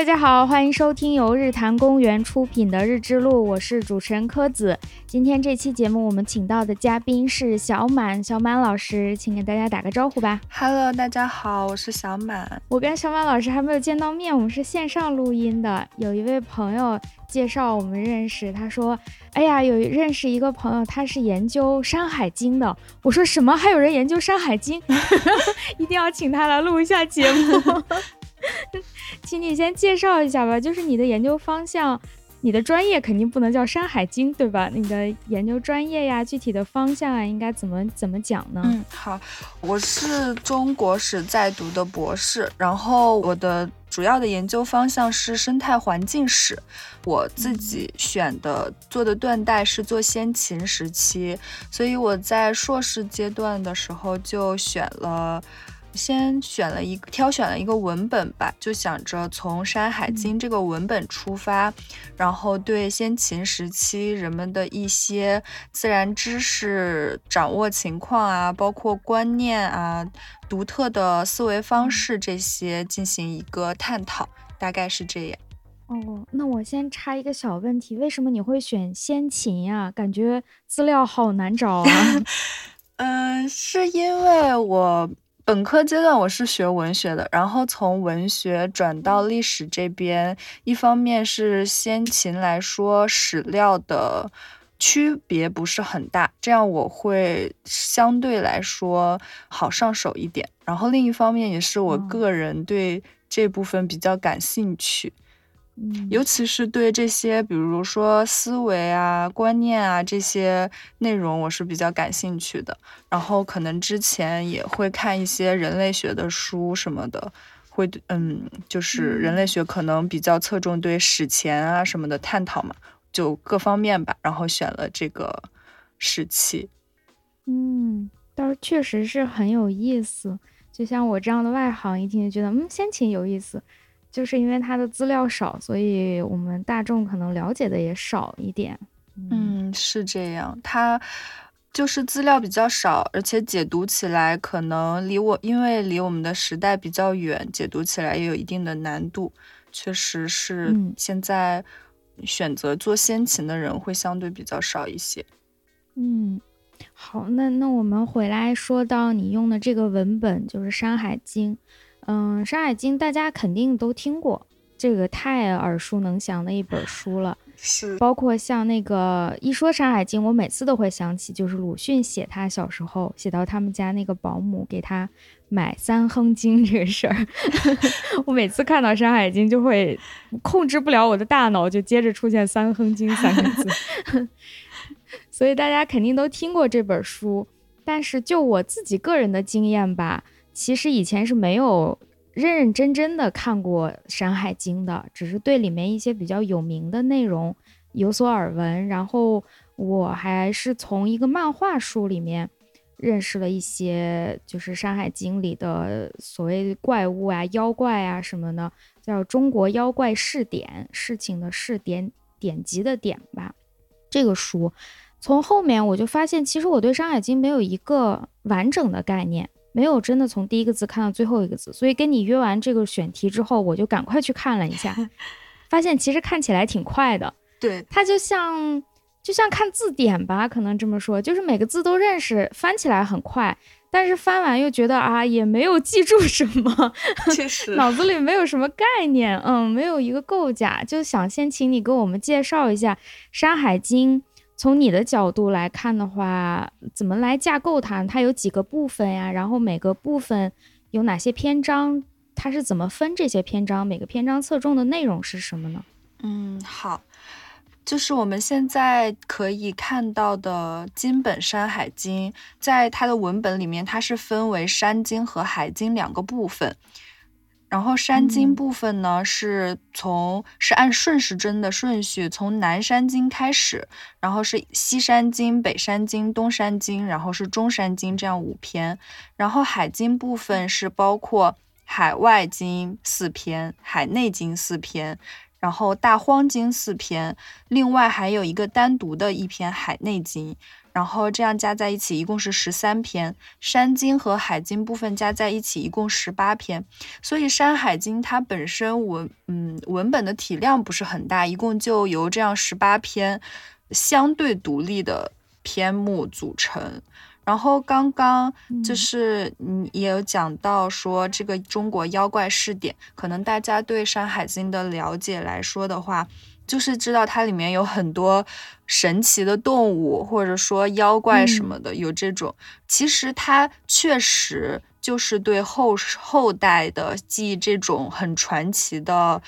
大家好，欢迎收听由日坛公园出品的《日之路》，我是主持人柯子。今天这期节目我们请到的嘉宾是小满，小满老师，请给大家打个招呼吧。Hello，大家好，我是小满。我跟小满老师还没有见到面，我们是线上录音的。有一位朋友介绍我们认识，他说：“哎呀，有认识一个朋友，他是研究《山海经》的。”我说：“什么？还有人研究《山海经》？一定要请他来录一下节目。” 请你先介绍一下吧，就是你的研究方向，你的专业肯定不能叫《山海经》，对吧？你的研究专业呀，具体的方向啊，应该怎么怎么讲呢？嗯，好，我是中国史在读的博士，然后我的主要的研究方向是生态环境史，我自己选的做的断代是做先秦时期，所以我在硕士阶段的时候就选了。先选了一个，挑选了一个文本吧，就想着从《山海经》这个文本出发，然后对先秦时期人们的一些自然知识掌握情况啊，包括观念啊、独特的思维方式这些进行一个探讨，大概是这样。哦，那我先插一个小问题，为什么你会选先秦呀？感觉资料好难找啊。嗯，是因为我。本科阶段我是学文学的，然后从文学转到历史这边，一方面是先秦来说史料的区别不是很大，这样我会相对来说好上手一点。然后另一方面也是我个人对这部分比较感兴趣。尤其是对这些，比如说思维啊、观念啊这些内容，我是比较感兴趣的。然后可能之前也会看一些人类学的书什么的，会嗯，就是人类学可能比较侧重对史前啊什么的探讨嘛，就各方面吧。然后选了这个时期，嗯，倒是确实是很有意思。就像我这样的外行，一听就觉得嗯，先秦有意思。就是因为它的资料少，所以我们大众可能了解的也少一点。嗯，是这样。它就是资料比较少，而且解读起来可能离我，因为离我们的时代比较远，解读起来也有一定的难度。确实是，现在选择做先秦的人会相对比较少一些。嗯，好，那那我们回来说到你用的这个文本，就是《山海经》。嗯，《山海经》大家肯定都听过，这个太耳熟能详的一本书了。是，包括像那个一说《山海经》，我每次都会想起，就是鲁迅写他小时候写到他们家那个保姆给他买《三哼经》这个事儿。我每次看到《山海经》，就会控制不了我的大脑，就接着出现“三哼经”三个字。所以大家肯定都听过这本书，但是就我自己个人的经验吧。其实以前是没有认认真真的看过《山海经》的，只是对里面一些比较有名的内容有所耳闻。然后我还是从一个漫画书里面认识了一些，就是《山海经》里的所谓怪物啊、妖怪啊什么的，叫《中国妖怪事典》，事情的事典典籍的典吧。这个书从后面我就发现，其实我对《山海经》没有一个完整的概念。没有真的从第一个字看到最后一个字，所以跟你约完这个选题之后，我就赶快去看了一下，发现其实看起来挺快的。对，它就像就像看字典吧，可能这么说，就是每个字都认识，翻起来很快，但是翻完又觉得啊，也没有记住什么，确实，脑子里没有什么概念，嗯，没有一个构架，就想先请你给我们介绍一下《山海经》。从你的角度来看的话，怎么来架构它？它有几个部分呀？然后每个部分有哪些篇章？它是怎么分这些篇章？每个篇章侧重的内容是什么呢？嗯，好，就是我们现在可以看到的金本《山海经》，在它的文本里面，它是分为山经和海经两个部分。然后山经部分呢，是从是按顺时针的顺序，从南山经开始，然后是西山经、北山经、东山经，然后是中山经这样五篇。然后海经部分是包括海外经四篇、海内经四篇，然后大荒经四篇，另外还有一个单独的一篇海内经。然后这样加在一起一共是十三篇。山经和海经部分加在一起一共十八篇。所以《山海经》它本身文嗯文本的体量不是很大，一共就由这样十八篇相对独立的篇目组成。然后刚刚就是你也有讲到说这个中国妖怪试点，可能大家对《山海经》的了解来说的话，就是知道它里面有很多神奇的动物，或者说妖怪什么的，有这种。其实它确实就是对后后代的记忆这种很传奇的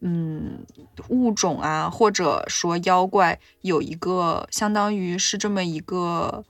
嗯物种啊，或者说妖怪，有一个相当于是这么一个。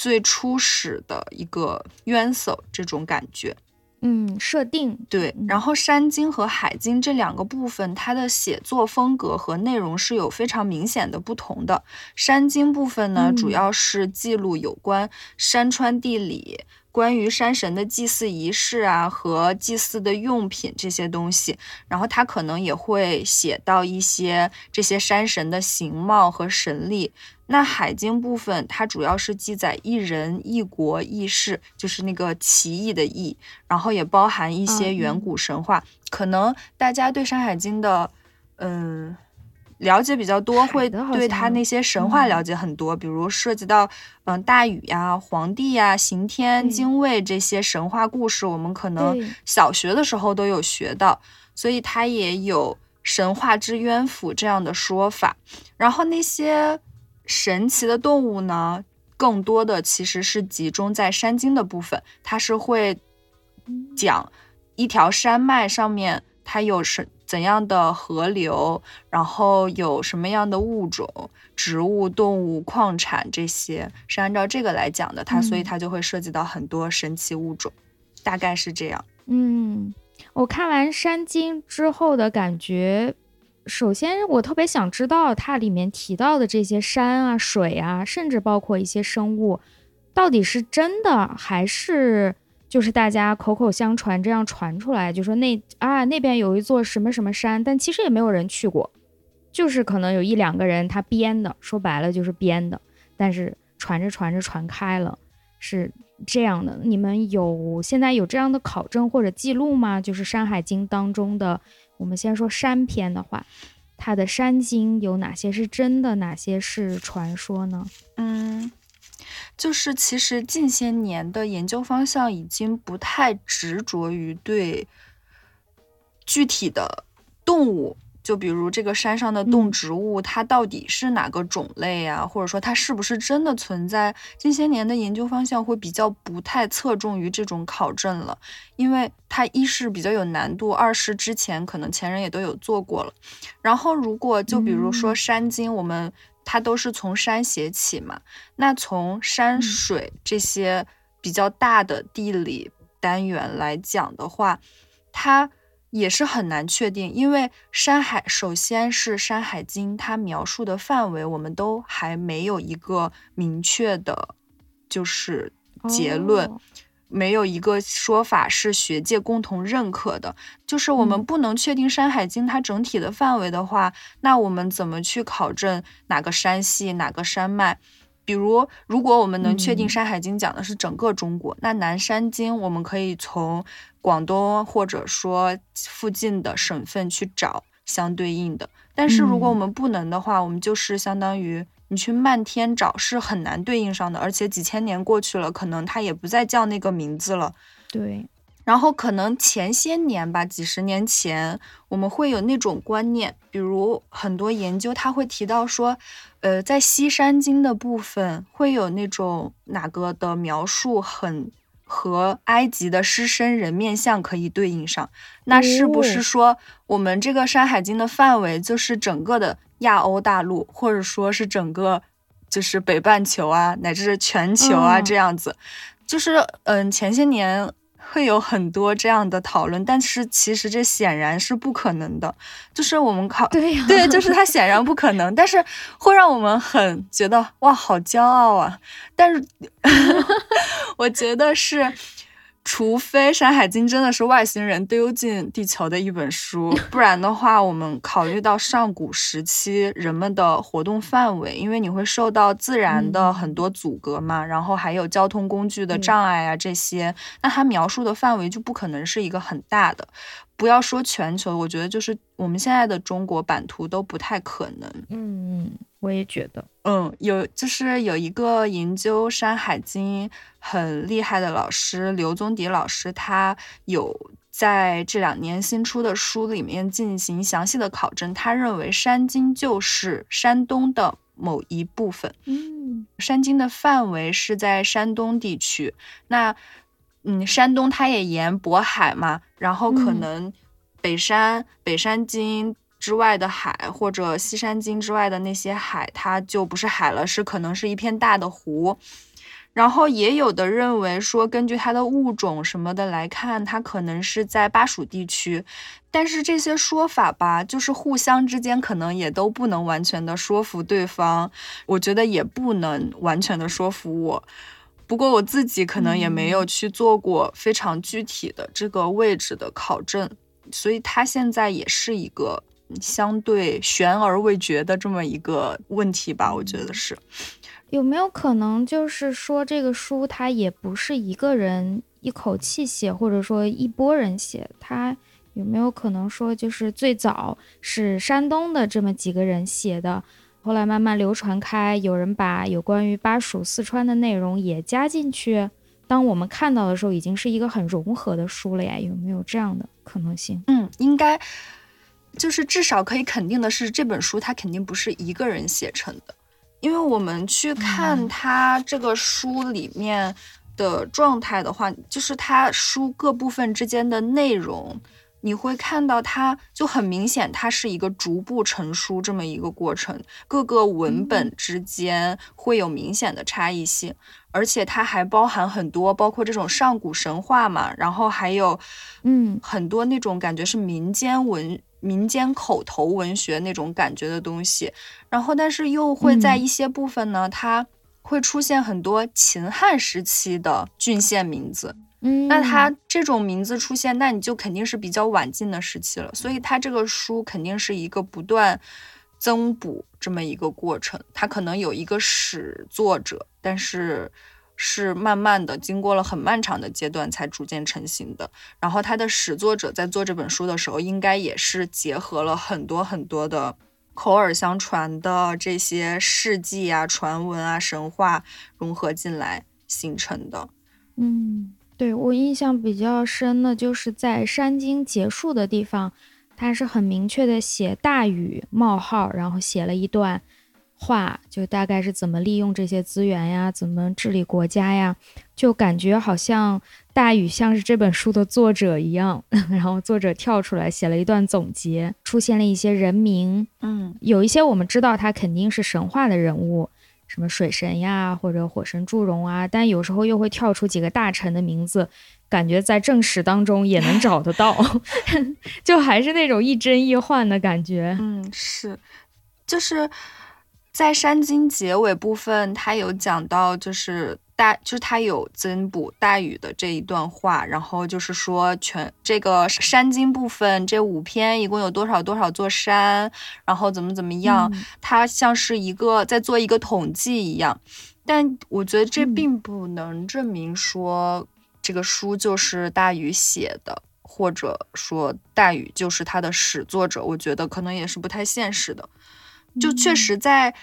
最初始的一个元素，这种感觉，嗯，设定对。然后《山经》和《海经》这两个部分，它的写作风格和内容是有非常明显的不同的。《山经》部分呢，主要是记录有关山川地理。关于山神的祭祀仪式啊，和祭祀的用品这些东西，然后他可能也会写到一些这些山神的形貌和神力。那海经部分，它主要是记载一人、一国、一事，就是那个奇异的异，然后也包含一些远古神话。可能大家对《山海经》的，嗯。了解比较多，会对他那些神话了解很多，比如涉及到嗯大禹呀、黄帝呀、刑天、精卫这些神话故事，我们可能小学的时候都有学到，所以它也有神话之渊府这样的说法。然后那些神奇的动物呢，更多的其实是集中在山经的部分，它是会讲一条山脉上面它有什。怎样的河流，然后有什么样的物种、植物、动物、矿产，这些是按照这个来讲的。它所以它就会涉及到很多神奇物种，大概是这样。嗯，我看完《山经》之后的感觉，首先我特别想知道它里面提到的这些山啊、水啊，甚至包括一些生物，到底是真的还是？就是大家口口相传这样传出来，就说那啊那边有一座什么什么山，但其实也没有人去过，就是可能有一两个人他编的，说白了就是编的。但是传着传着传开了，是这样的。你们有现在有这样的考证或者记录吗？就是《山海经》当中的，我们先说山篇的话，它的山经有哪些是真的，哪些是传说呢？嗯。就是其实近些年的研究方向已经不太执着于对具体的动物，就比如这个山上的动植物，它到底是哪个种类啊？或者说它是不是真的存在？近些年的研究方向会比较不太侧重于这种考证了，因为它一是比较有难度，二是之前可能前人也都有做过了。然后如果就比如说山经，我们。它都是从山写起嘛，那从山水这些比较大的地理单元来讲的话，它也是很难确定，因为山海首先是《山海经》，它描述的范围我们都还没有一个明确的，就是结论。没有一个说法是学界共同认可的，就是我们不能确定《山海经》它整体的范围的话，那我们怎么去考证哪个山系、哪个山脉？比如，如果我们能确定《山海经》讲的是整个中国，那《南山经》我们可以从广东或者说附近的省份去找相对应的。但是，如果我们不能的话，我们就是相当于。你去漫天找是很难对应上的，而且几千年过去了，可能它也不再叫那个名字了。对，然后可能前些年吧，几十年前，我们会有那种观念，比如很多研究他会提到说，呃，在西山经的部分会有那种哪个的描述很和埃及的狮身人面像可以对应上，那是不是说我们这个山海经的范围就是整个的？亚欧大陆，或者说是整个，就是北半球啊，乃至全球啊，这样子，就是嗯，前些年会有很多这样的讨论，但是其实这显然是不可能的，就是我们考对对，就是它显然不可能，但是会让我们很觉得哇，好骄傲啊！但是 我觉得是。除非《山海经》真的是外星人丢进地球的一本书，不然的话，我们考虑到上古时期人们的活动范围，因为你会受到自然的很多阻隔嘛，然后还有交通工具的障碍啊这些，那它描述的范围就不可能是一个很大的。不要说全球，我觉得就是我们现在的中国版图都不太可能。嗯，我也觉得。嗯，有就是有一个研究《山海经》很厉害的老师刘宗迪老师，他有在这两年新出的书里面进行详细的考证。他认为山经就是山东的某一部分。嗯，山经的范围是在山东地区。那嗯，山东它也沿渤海嘛，然后可能北山、北山经之外的海，或者西山经之外的那些海，它就不是海了，是可能是一片大的湖。然后也有的认为说，根据它的物种什么的来看，它可能是在巴蜀地区。但是这些说法吧，就是互相之间可能也都不能完全的说服对方，我觉得也不能完全的说服我。不过我自己可能也没有去做过非常具体的这个位置的考证，所以它现在也是一个相对悬而未决的这么一个问题吧，我觉得是。有没有可能就是说这个书它也不是一个人一口气写，或者说一波人写？它有没有可能说就是最早是山东的这么几个人写的？后来慢慢流传开，有人把有关于巴蜀、四川的内容也加进去。当我们看到的时候，已经是一个很融合的书了呀。有没有这样的可能性？嗯，应该，就是至少可以肯定的是，这本书它肯定不是一个人写成的，因为我们去看它这个书里面的状态的话，就是它书各部分之间的内容。你会看到它就很明显，它是一个逐步成书这么一个过程，各个文本之间会有明显的差异性，而且它还包含很多，包括这种上古神话嘛，然后还有，嗯，很多那种感觉是民间文、民间口头文学那种感觉的东西，然后但是又会在一些部分呢，它会出现很多秦汉时期的郡县名字。嗯，那它这种名字出现，那你就肯定是比较晚近的时期了。所以它这个书肯定是一个不断增补这么一个过程。它可能有一个始作者，但是是慢慢的经过了很漫长的阶段才逐渐成型的。然后它的始作者在做这本书的时候，应该也是结合了很多很多的口耳相传的这些事迹啊、传闻啊、神话融合进来形成的。嗯。对我印象比较深的就是在山经结束的地方，他是很明确的写大禹冒号，然后写了一段话，就大概是怎么利用这些资源呀，怎么治理国家呀，就感觉好像大禹像是这本书的作者一样，然后作者跳出来写了一段总结，出现了一些人名，嗯，有一些我们知道他肯定是神话的人物。什么水神呀，或者火神祝融啊，但有时候又会跳出几个大臣的名字，感觉在正史当中也能找得到，就还是那种亦真亦幻的感觉。嗯，是，就是在山经结尾部分，他有讲到，就是。大就是他有增补大禹的这一段话，然后就是说全这个山经部分这五篇一共有多少多少座山，然后怎么怎么样，它像是一个在做一个统计一样。但我觉得这并不能证明说这个书就是大禹写的，或者说大禹就是他的始作者。我觉得可能也是不太现实的。就确实在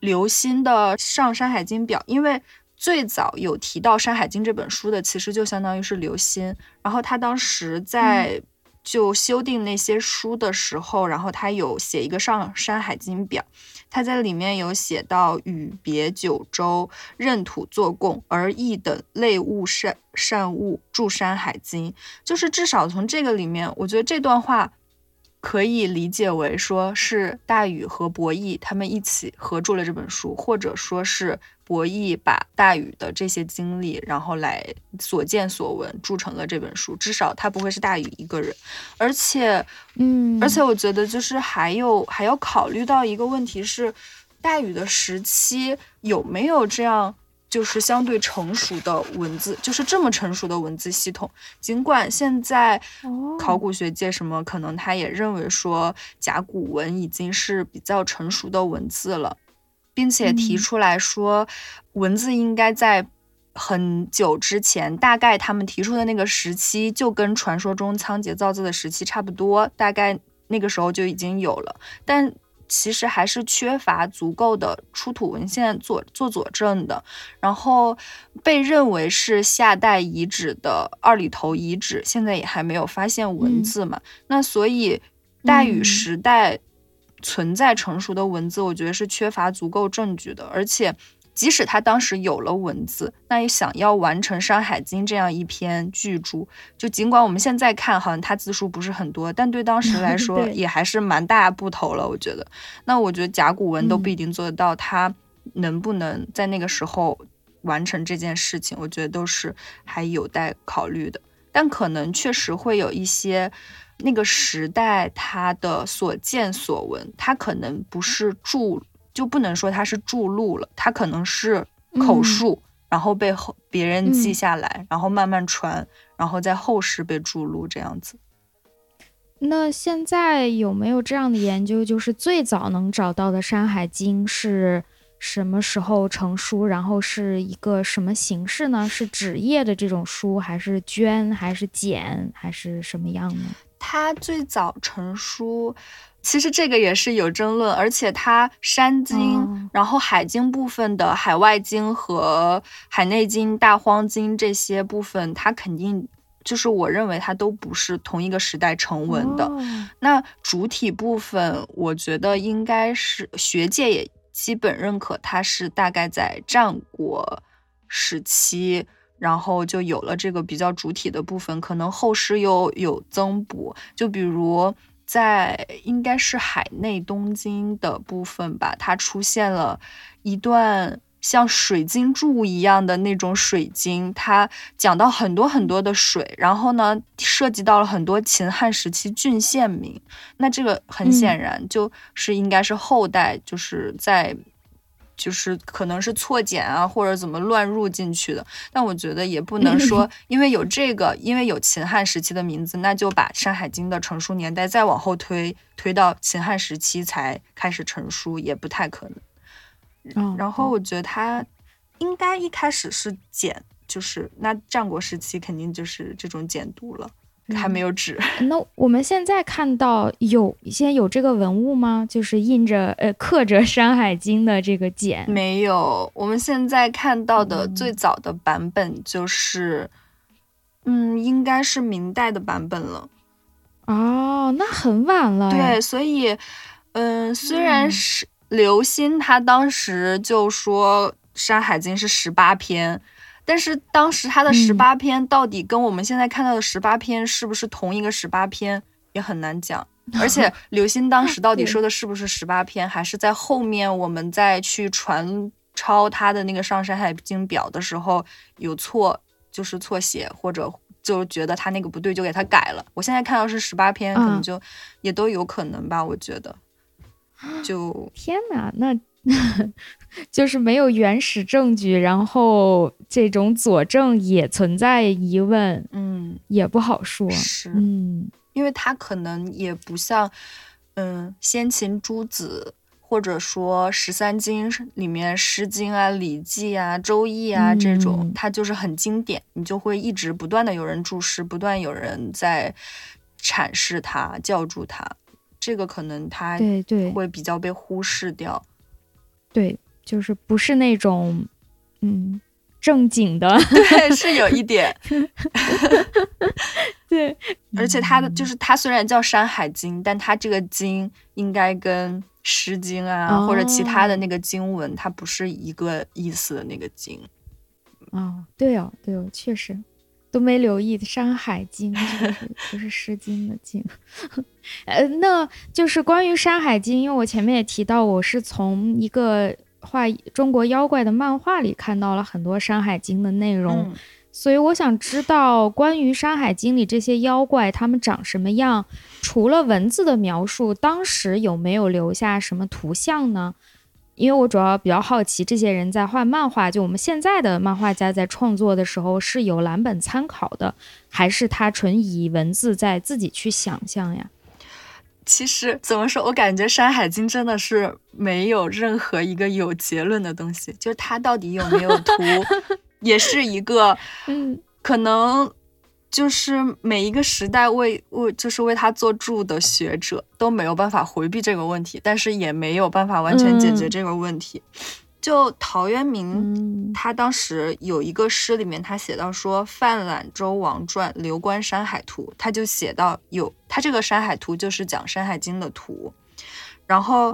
刘心的《上山海经表》，因为。最早有提到《山海经》这本书的，其实就相当于是刘歆。然后他当时在就修订那些书的时候，然后他有写一个《上山海经表》，他在里面有写到“禹别九州，任土作贡，而异等类物善善物，著《山海经》”。就是至少从这个里面，我觉得这段话可以理解为说是大禹和伯益他们一起合著了这本书，或者说是。博弈把大禹的这些经历，然后来所见所闻铸成了这本书。至少他不会是大禹一个人，而且，嗯，而且我觉得就是还有还要考虑到一个问题是，大禹的时期有没有这样就是相对成熟的文字，就是这么成熟的文字系统。尽管现在考古学界什么可能他也认为说甲骨文已经是比较成熟的文字了，并且提出来说文字应该在很久之前，大概他们提出的那个时期就跟传说中仓颉造字的时期差不多，大概那个时候就已经有了，但。其实还是缺乏足够的出土文献做做佐证的，然后被认为是夏代遗址的二里头遗址，现在也还没有发现文字嘛。那所以代与时代存在成熟的文字，我觉得是缺乏足够证据的，而且。即使他当时有了文字，那也想要完成《山海经》这样一篇巨著，就尽管我们现在看好像他字数不是很多，但对当时来 说也还是蛮大部头了。我觉得，那我觉得甲骨文都不一定做得到，他能不能在那个时候完成这件事情，我觉得都是还有待考虑的。但可能确实会有一些那个时代他的所见所闻，他可能不是著。就不能说它是著录了，它可能是口述，然后被后别人记下来，然后慢慢传，然后在后世被著录这样子。那现在有没有这样的研究？就是最早能找到的《山海经》是什么时候成书？然后是一个什么形式呢？是纸页的这种书，还是绢，还是简，还是什么样呢？它最早成书。其实这个也是有争论，而且它山经，然后海经部分的海外经和海内经、大荒经这些部分，它肯定就是我认为它都不是同一个时代成文的。那主体部分，我觉得应该是学界也基本认可，它是大概在战国时期，然后就有了这个比较主体的部分，可能后世又有增补，就比如。在应该是海内东京的部分吧，它出现了一段像水晶柱一样的那种水晶，它讲到很多很多的水，然后呢，涉及到了很多秦汉时期郡县名，那这个很显然就是应该是后代就是在。就是可能是错检啊，或者怎么乱入进去的，但我觉得也不能说，因为有这个，因为有秦汉时期的名字，那就把《山海经》的成书年代再往后推，推到秦汉时期才开始成书，也不太可能。然后我觉得它应该一开始是简，就是那战国时期肯定就是这种简读了。还没有纸。那我们现在看到有现在有这个文物吗？就是印着呃刻着《山海经》的这个简？没有。我们现在看到的最早的版本就是，嗯，应该是明代的版本了。哦，那很晚了。对，所以，嗯，虽然是刘歆他当时就说《山海经》是十八篇。但是当时他的十八篇到底跟我们现在看到的十八篇是不是同一个十八篇也很难讲。而且 刘歆当时到底说的是不是十八篇，还是在后面我们再去传抄他的那个《上山海经表》的时候有错，就是错写，或者就觉得他那个不对就给他改了。我现在看到是十八篇，可能就也都有可能吧。我觉得，就天哪，那。就是没有原始证据，然后这种佐证也存在疑问，嗯，也不好说，是，嗯，因为他可能也不像，嗯，先秦诸子或者说十三经里面《诗经》啊、《礼记》啊、《周易》啊这种，它就是很经典，你就会一直不断的有人注释，不断有人在阐释它、教注它，这个可能它对对会比较被忽视掉。对，就是不是那种，嗯，正经的，对，是有一点，对，而且它的就是它虽然叫《山海经》，但它这个经应该跟《诗经》啊或者其他的那个经文，它不是一个意思的那个经。哦，对哦，对哦，确实。都没留意《山海经》，就是？不是《诗经》的经，呃，那就是关于《山海经》，因为我前面也提到，我是从一个画中国妖怪的漫画里看到了很多《山海经》的内容，所以我想知道关于《山海经》里这些妖怪他们长什么样，除了文字的描述，当时有没有留下什么图像呢？因为我主要比较好奇，这些人在画漫画，就我们现在的漫画家在创作的时候是有蓝本参考的，还是他纯以文字在自己去想象呀？其实怎么说，我感觉《山海经》真的是没有任何一个有结论的东西，就是它到底有没有图，也是一个，嗯，可能就是每一个时代为为就是为他做注的学者都没有办法回避这个问题，但是也没有办法完全解决这个问题。就陶渊明，他当时有一个诗里面，他写到说《泛览周王传·流观山海图》，他就写到有他这个山海图就是讲《山海经》的图。然后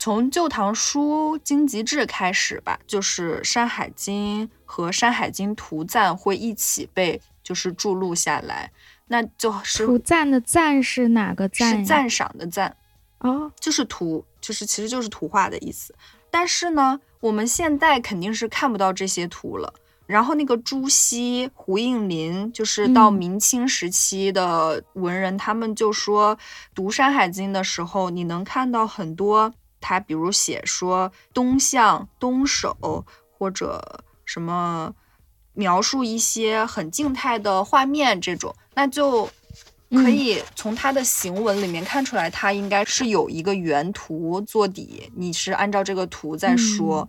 从《旧唐书经籍志》开始吧，就是《山海经》和《山海经图赞》会一起被就是注录下来。那就是图赞的赞是哪个赞？是赞赏的赞。哦，就是图，就是其实就是图画的意思。但是呢，我们现在肯定是看不到这些图了。然后那个朱熹、胡应麟，就是到明清时期的文人，他们就说读《山海经》的时候，你能看到很多他，比如写说东向、东首，或者什么描述一些很静态的画面这种，那就。可以从他的行文里面看出来，他应该是有一个原图做底，你是按照这个图在说，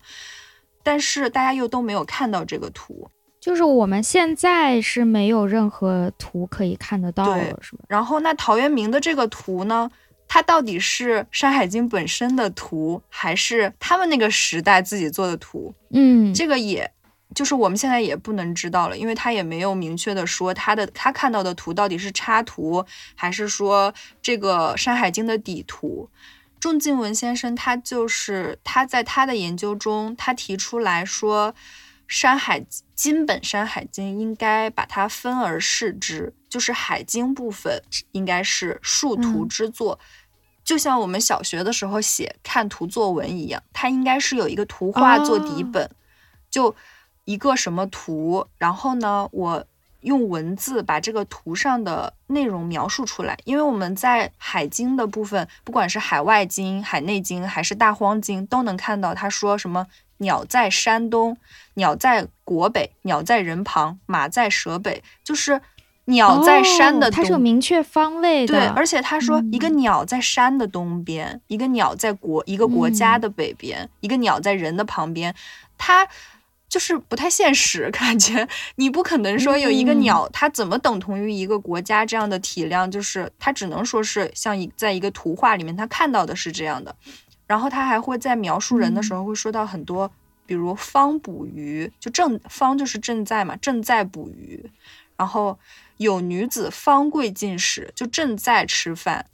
但是大家又都没有看到这个图，就是我们现在是没有任何图可以看得到了，是吧？然后那陶渊明的这个图呢，它到底是《山海经》本身的图，还是他们那个时代自己做的图？嗯，这个也。就是我们现在也不能知道了，因为他也没有明确的说他的他看到的图到底是插图，还是说这个《山海经》的底图。仲敬文先生他就是他在他的研究中，他提出来说，《山海经》本《山海经》应该把它分而视之，就是海经部分应该是竖图之作，就像我们小学的时候写看图作文一样，它应该是有一个图画做底本，就。一个什么图，然后呢，我用文字把这个图上的内容描述出来。因为我们在海经的部分，不管是海外经、海内经还是大荒经，都能看到他说什么鸟在山东，鸟在国北，鸟在人旁，马在蛇北，就是鸟在山的。它是有明确方位的。对，而且他说一个鸟在山的东边，一个鸟在国一个国家的北边，一个鸟在人的旁边，它。就是不太现实，感觉你不可能说有一个鸟，它怎么等同于一个国家这样的体量？就是它只能说是像一在一个图画里面，它看到的是这样的。然后它还会在描述人的时候会说到很多，比如方捕鱼，就正方就是正在嘛，正在捕鱼。然后有女子方贵进食，就正在吃饭。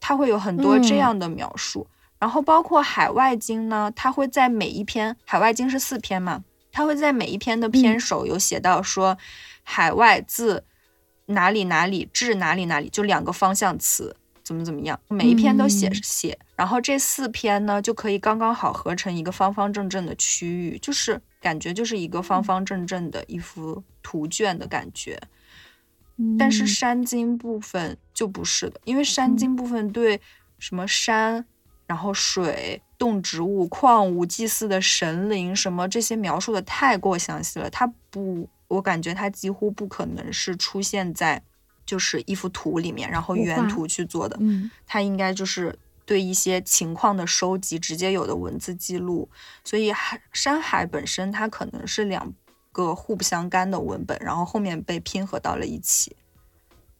它会有很多这样的描述。然后包括海外经呢，它会在每一篇海外经是四篇嘛，它会在每一篇的篇首有写到说，海外自哪里哪里至哪里哪里，就两个方向词，怎么怎么样，每一篇都写写。然后这四篇呢，就可以刚刚好合成一个方方正正的区域，就是感觉就是一个方方正正的一幅图卷的感觉。但是山经部分就不是的，因为山经部分对什么山。然后水、动植物、矿物、祭祀的神灵什么这些描述的太过详细了，它不，我感觉它几乎不可能是出现在就是一幅图里面，然后原图去做的。嗯，它应该就是对一些情况的收集，直接有的文字记录。所以海山海本身它可能是两个互不相干的文本，然后后面被拼合到了一起。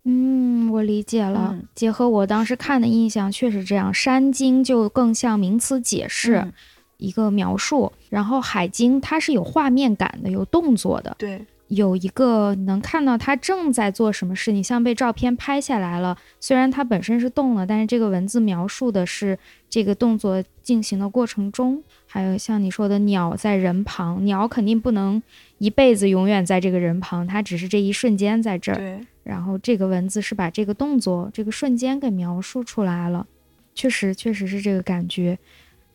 嗯，我理解了。结合我当时看的印象，确实这样。山经就更像名词解释，一个描述。然后海经它是有画面感的，有动作的。对，有一个能看到他正在做什么事。你像被照片拍下来了，虽然它本身是动了，但是这个文字描述的是这个动作进行的过程中。还有像你说的鸟在人旁，鸟肯定不能一辈子永远在这个人旁，它只是这一瞬间在这儿。对。然后这个文字是把这个动作、这个瞬间给描述出来了，确实确实是这个感觉。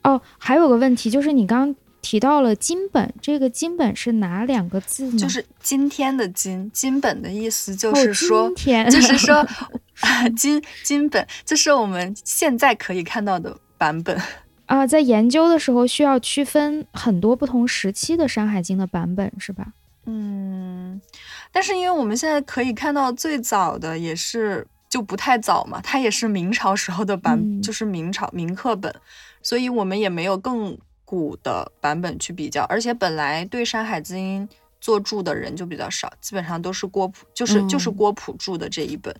哦，还有个问题就是你刚提到了“金本”，这个“金本”是哪两个字呢？就是今天的“金”，“金本”的意思就是说，今天就是说，金金本，这是我们现在可以看到的版本。啊，在研究的时候需要区分很多不同时期的《山海经》的版本，是吧？嗯，但是因为我们现在可以看到最早的也是就不太早嘛，它也是明朝时候的版，就是明朝明刻本，所以我们也没有更古的版本去比较，而且本来对《山海经》做注的人就比较少，基本上都是郭璞，就是就是郭璞注的这一本。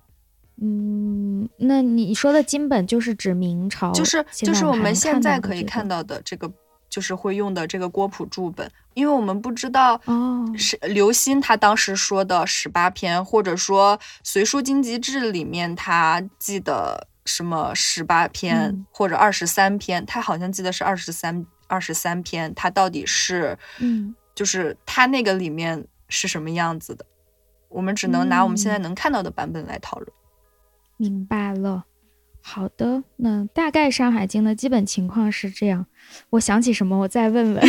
嗯，那你说的金本就是指明朝，就是就是我们现在可以看到的这个，就是会用的这个郭璞注本，因为我们不知道哦，是刘歆他当时说的十八篇，或者说《隋书经籍志》里面他记的什么十八篇或者二十三篇，他好像记得是二十三二十三篇，他到底是嗯，就是他那个里面是什么样子的，我们只能拿我们现在能看到的版本来讨论。明白了，好的，那大概《山海经》的基本情况是这样。我想起什么，我再问问。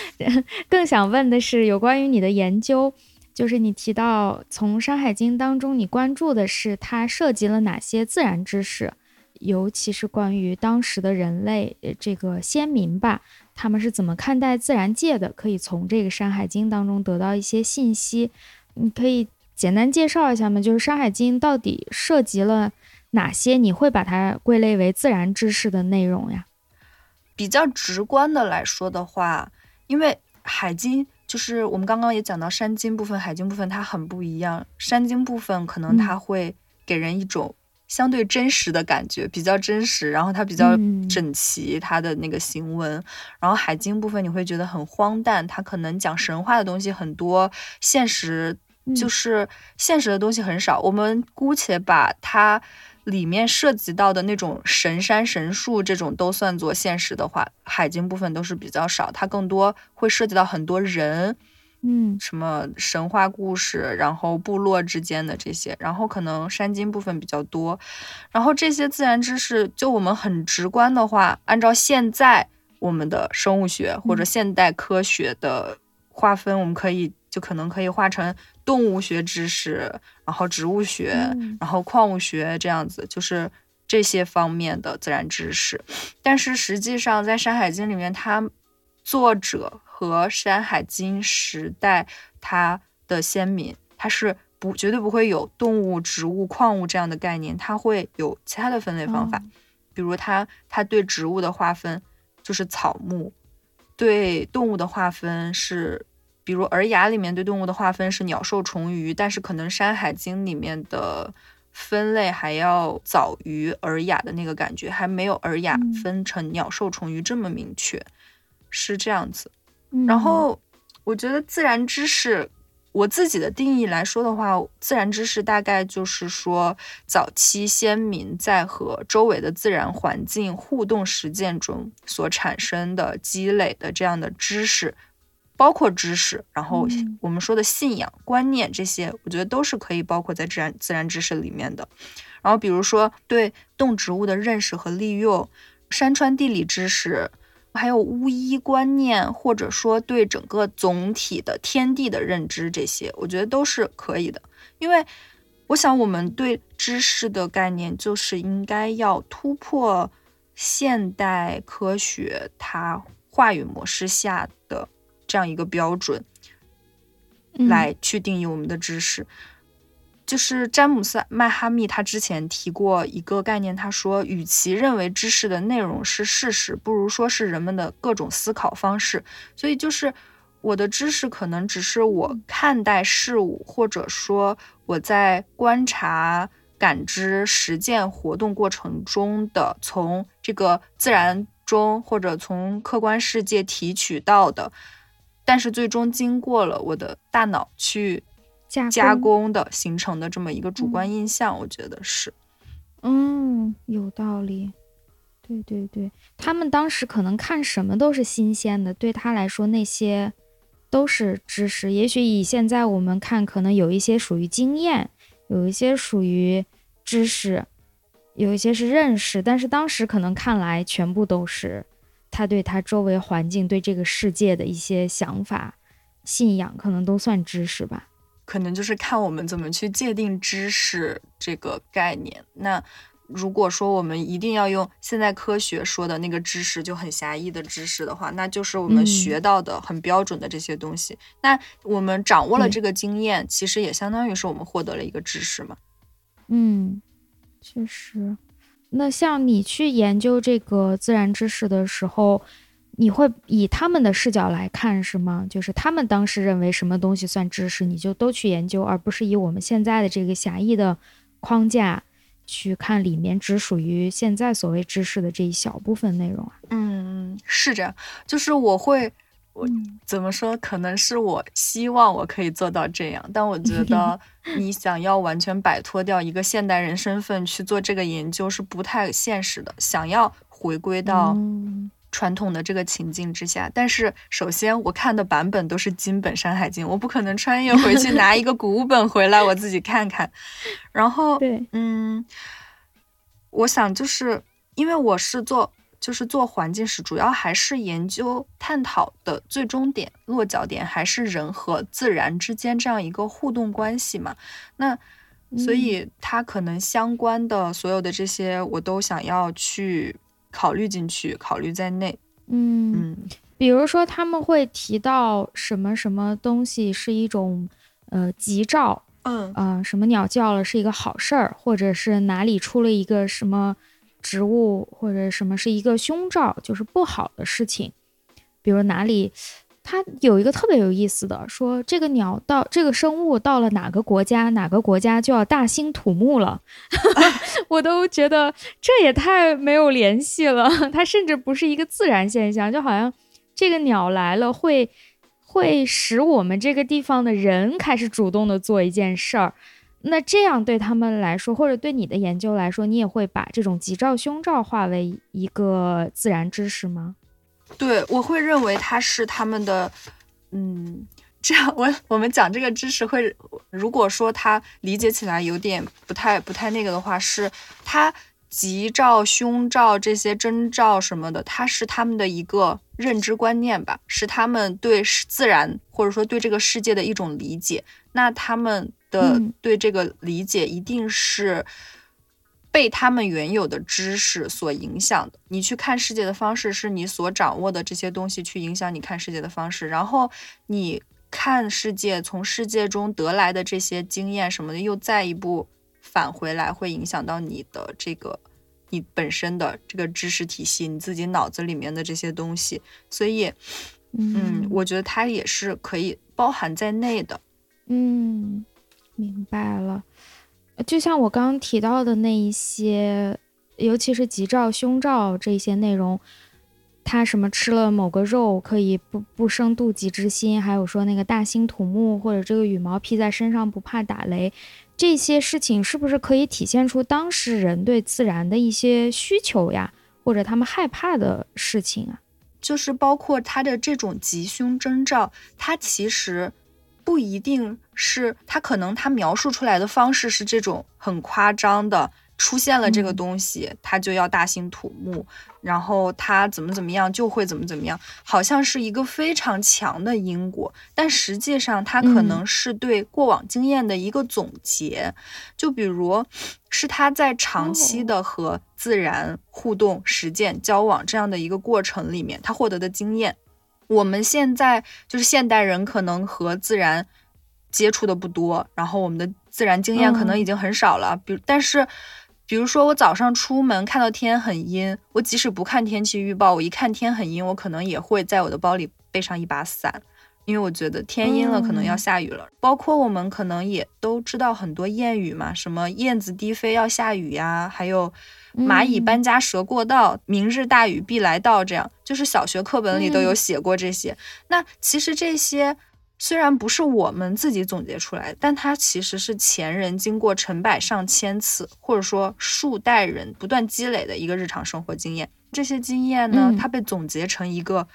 更想问的是，有关于你的研究，就是你提到从《山海经》当中，你关注的是它涉及了哪些自然知识，尤其是关于当时的人类，这个先民吧，他们是怎么看待自然界的？可以从这个《山海经》当中得到一些信息。你可以。简单介绍一下吗，就是《山海经》到底涉及了哪些？你会把它归类为自然知识的内容呀？比较直观的来说的话，因为《海经》就是我们刚刚也讲到《山经》部分，《海经》部分它很不一样。《山经》部分可能它会给人一种相对真实的感觉，比较真实，然后它比较整齐，它的那个行文。然后《海经》部分你会觉得很荒诞，它可能讲神话的东西很多，现实。就是现实的东西很少，我们姑且把它里面涉及到的那种神山神树这种都算作现实的话，海经部分都是比较少，它更多会涉及到很多人，嗯，什么神话故事，然后部落之间的这些，然后可能山经部分比较多，然后这些自然知识，就我们很直观的话，按照现在我们的生物学或者现代科学的划分，我们可以就可能可以划成。动物学知识，然后植物学，然后矿物学，这样子就是这些方面的自然知识。但是实际上，在《山海经》里面，它作者和《山海经》时代它的先民，它是不绝对不会有动物、植物、矿物这样的概念，它会有其他的分类方法。比如，它它对植物的划分就是草木，对动物的划分是。比如《尔雅》里面对动物的划分是鸟兽虫鱼，但是可能《山海经》里面的分类还要早于《尔雅》的那个感觉，还没有《尔雅》分成鸟兽虫鱼这么明确，是这样子。然后我觉得自然知识，我自己的定义来说的话，自然知识大概就是说早期先民在和周围的自然环境互动实践中所产生的积累的这样的知识。包括知识，然后我们说的信仰、观念这些，我觉得都是可以包括在自然自然知识里面的。然后比如说对动植物的认识和利用、山川地理知识，还有巫医观念，或者说对整个总体的天地的认知，这些我觉得都是可以的。因为我想，我们对知识的概念就是应该要突破现代科学它话语模式下的。这样一个标准来去定义我们的知识，就是詹姆斯麦哈密他之前提过一个概念，他说，与其认为知识的内容是事实，不如说是人们的各种思考方式。所以，就是我的知识可能只是我看待事物，或者说我在观察、感知、实践活动过程中的，从这个自然中或者从客观世界提取到的。但是最终经过了我的大脑去加工的形成的这么一个主观印象，我觉得是，嗯，有道理。对对对，他们当时可能看什么都是新鲜的，对他来说那些都是知识。也许以现在我们看，可能有一些属于经验，有一些属于知识，有一些是认识，但是当时可能看来全部都是。他对他周围环境、对这个世界的一些想法、信仰，可能都算知识吧。可能就是看我们怎么去界定知识这个概念。那如果说我们一定要用现在科学说的那个知识就很狭义的知识的话，那就是我们学到的很标准的这些东西。那我们掌握了这个经验，其实也相当于是我们获得了一个知识嘛。嗯，确实。那像你去研究这个自然知识的时候，你会以他们的视角来看是吗？就是他们当时认为什么东西算知识，你就都去研究，而不是以我们现在的这个狭义的框架。去看里面只属于现在所谓知识的这一小部分内容啊。嗯，是这样，就是我会，我怎么说？可能是我希望我可以做到这样，但我觉 得你想要完全摆脱掉一个现代人身份去做这个研究是不太现实的。想要回归到。传统的这个情境之下，但是首先我看的版本都是金本《山海经》，我不可能穿越回去拿一个古本回来我自己看看。然后，对，嗯，我想就是因为我是做就是做环境史，主要还是研究探讨的最终点落脚点还是人和自然之间这样一个互动关系嘛。那所以它可能相关的所有的这些我都想要去。考虑进去，考虑在内。嗯嗯，比如说他们会提到什么什么东西是一种呃吉兆，嗯啊，什么鸟叫了是一个好事儿，或者是哪里出了一个什么植物或者什么是一个凶兆，就是不好的事情。比如哪里。它有一个特别有意思的，说这个鸟到这个生物到了哪个国家，哪个国家就要大兴土木了。我都觉得这也太没有联系了。它甚至不是一个自然现象，就好像这个鸟来了，会会使我们这个地方的人开始主动的做一件事儿。那这样对他们来说，或者对你的研究来说，你也会把这种吉兆凶兆化为一个自然知识吗？对，我会认为它是他们的，嗯，这样我我们讲这个知识会，如果说他理解起来有点不太不太那个的话，是他吉兆凶兆这些征兆什么的，它是他们的一个认知观念吧，是他们对自然或者说对这个世界的一种理解，那他们的对这个理解一定是。被他们原有的知识所影响的，你去看世界的方式是你所掌握的这些东西去影响你看世界的方式，然后你看世界从世界中得来的这些经验什么的，又再一步返回来，会影响到你的这个你本身的这个知识体系，你自己脑子里面的这些东西，所以，嗯，我觉得它也是可以包含在内的。嗯，明白了。就像我刚刚提到的那一些，尤其是吉兆、凶兆这些内容，他什么吃了某个肉可以不不生妒忌之心，还有说那个大兴土木或者这个羽毛披在身上不怕打雷，这些事情是不是可以体现出当事人对自然的一些需求呀，或者他们害怕的事情啊？就是包括他的这种吉凶征兆，他其实。不一定是他，可能他描述出来的方式是这种很夸张的，出现了这个东西，他就要大兴土木，然后他怎么怎么样就会怎么怎么样，好像是一个非常强的因果，但实际上他可能是对过往经验的一个总结，就比如是他在长期的和自然互动、实践、交往这样的一个过程里面，他获得的经验。我们现在就是现代人，可能和自然接触的不多，然后我们的自然经验可能已经很少了。比如但是，比如说我早上出门看到天很阴，我即使不看天气预报，我一看天很阴，我可能也会在我的包里备上一把伞，因为我觉得天阴了可能要下雨了。包括我们可能也都知道很多谚语嘛，什么燕子低飞要下雨呀，还有。蚂蚁搬家蛇过道，明日大雨必来到。这样就是小学课本里都有写过这些。那其实这些虽然不是我们自己总结出来，但它其实是前人经过成百上千次，或者说数代人不断积累的一个日常生活经验。这些经验呢，它被总结成一个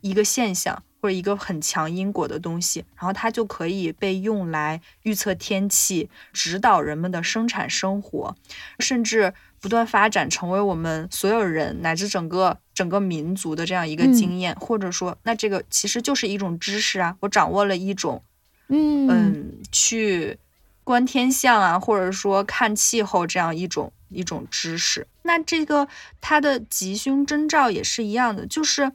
一个现象或者一个很强因果的东西，然后它就可以被用来预测天气，指导人们的生产生活，甚至。不断发展，成为我们所有人乃至整个整个民族的这样一个经验，或者说，那这个其实就是一种知识啊。我掌握了一种，嗯嗯，去观天象啊，或者说看气候这样一种一种知识。那这个它的吉凶征兆也是一样的，就是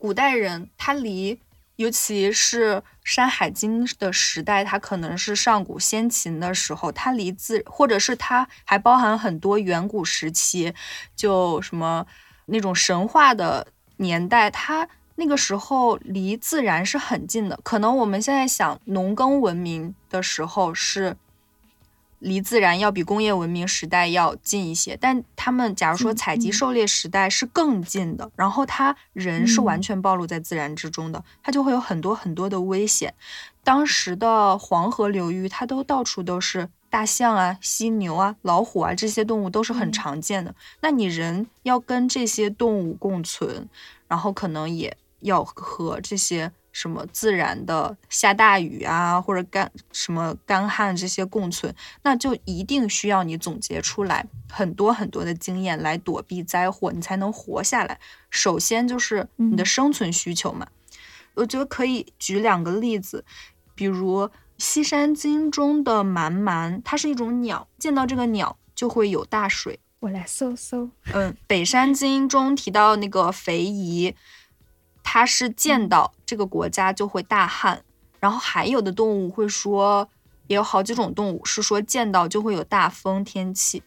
古代人他离，尤其是《山海经》的时代，它可能是上古先秦的时候，它离自，或者是它还包含很多远古时期，就什么那种神话的年代，它。那个时候离自然是很近的，可能我们现在想农耕文明的时候是离自然要比工业文明时代要近一些，但他们假如说采集狩猎时代是更近的，然后他人是完全暴露在自然之中的，他就会有很多很多的危险。当时的黄河流域，它都到处都是大象啊、犀牛啊、老虎啊这些动物都是很常见的，那你人要跟这些动物共存，然后可能也。要和这些什么自然的下大雨啊，或者干什么干旱这些共存，那就一定需要你总结出来很多很多的经验来躲避灾祸，你才能活下来。首先就是你的生存需求嘛。我觉得可以举两个例子，比如《西山经》中的蛮蛮，它是一种鸟，见到这个鸟就会有大水。我来搜搜。嗯，《北山经》中提到那个肥夷。它是见到这个国家就会大旱，然后还有的动物会说，也有好几种动物是说见到就会有大风天气。